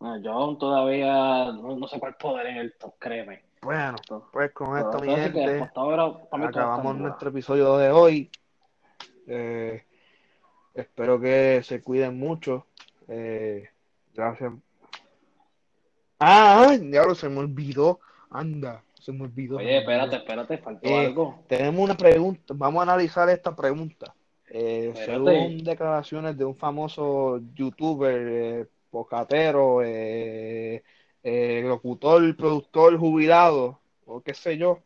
Speaker 1: No, yo aún todavía no, no sé cuál poder en el top, créeme.
Speaker 2: Bueno, pues con esto, mi gente,
Speaker 1: todas
Speaker 2: acabamos nuestro episodio de hoy. Eh, espero que se cuiden mucho. Eh, gracias. Ah, diablo, se me olvidó. Anda, se me olvidó.
Speaker 1: Oye, espérate, espérate, faltó
Speaker 2: Eh,
Speaker 1: algo.
Speaker 2: Tenemos una pregunta, vamos a analizar esta pregunta. Eh, según declaraciones de un famoso youtuber, eh, pocatero, locutor, productor jubilado, o qué sé yo,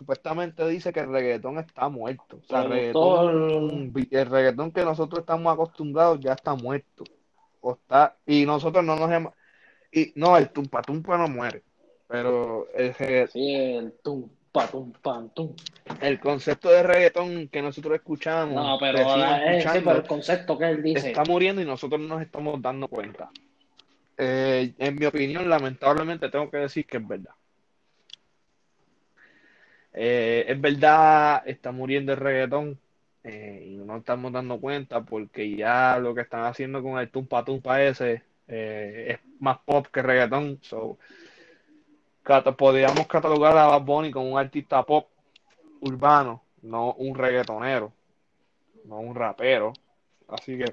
Speaker 2: supuestamente dice que el reggaetón está muerto. O sea, el reggaetón, el reggaetón que nosotros estamos acostumbrados ya está muerto. O está, y nosotros no nos hemos... Y, no, el tumpa tumpa no muere, pero el, regga-
Speaker 1: Sí, el tumpa, tumpa, tum.
Speaker 2: el concepto de reggaetón que nosotros escuchamos,
Speaker 1: No, eh, sí, pero el concepto que él dice.
Speaker 2: está muriendo y nosotros no nos estamos dando cuenta. Eh, en mi opinión, lamentablemente tengo que decir que es verdad. Eh, es verdad, está muriendo el reggaetón eh, y no estamos dando cuenta porque ya lo que están haciendo con el tumpa tumpa ese es más pop que reggaetón. So, podríamos catalogar a Bad Bunny como un artista pop urbano, no un reggaetonero, no un rapero. Así que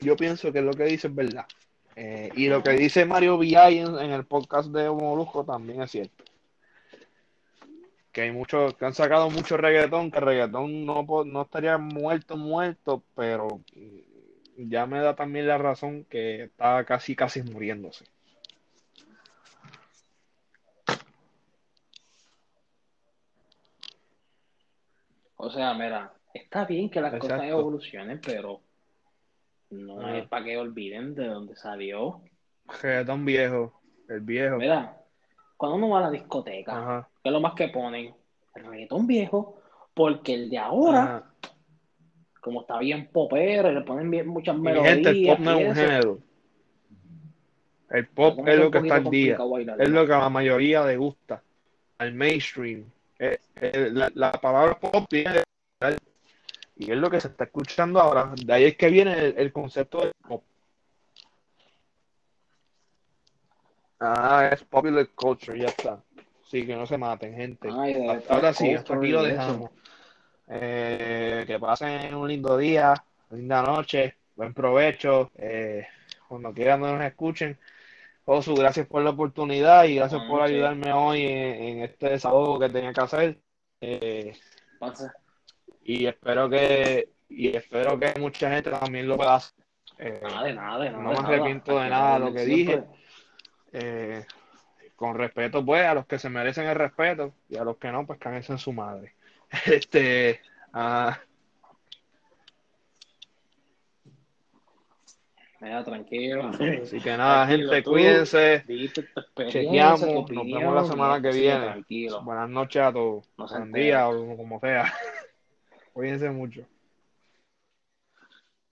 Speaker 2: yo pienso que lo que dice es verdad. Eh, y lo que dice Mario Villay en, el podcast de Molusco también es cierto. Que hay muchos, que han sacado mucho reggaetón, que el reggaetón no, no estaría muerto, muerto, pero ya me da también la razón que está casi, casi muriéndose.
Speaker 1: O sea, mira, está bien que las cosas evolucionen, pero no es para que olviden de dónde salió.
Speaker 2: Reggaetón viejo, el viejo.
Speaker 1: Mira, cuando uno va a la discoteca, ¿qué es lo más que ponen? El reggaetón viejo, porque el de ahora, como está bien popero, le ponen bien muchas melodías.
Speaker 2: Gente, el pop no es un género. El pop es lo que está al día. Es lo que a la mayoría le gusta. Al mainstream. Eh, eh, la, palabra pop viene y es lo que se está escuchando ahora. De ahí es que viene el, concepto de pop. Ah, es popular culture, ya está. Sí, que no se maten, gente. ahora sí, hasta aquí lo dejamos. Eh, que pasen un lindo día, linda noche, buen provecho. cuando quieran nos escuchen. Josu, gracias por la oportunidad y gracias por ayudarme hoy en, este desahogo que tenía que hacer. Eh, y espero que y espero que mucha gente también lo pueda hacer.
Speaker 1: Eh, nada, de nada,
Speaker 2: No me arrepiento de nada de lo que dije. Eh, con respeto, pues, a los que se merecen el respeto y a los que no, pues cáguense en su madre. Este, ah,
Speaker 1: Mira, tranquilo.
Speaker 2: Así que nada, gente, cuídense. Chequeamos. Nos vemos la semana que viene. Buenas noches a todos. Buen día o como sea. Cuídense mucho.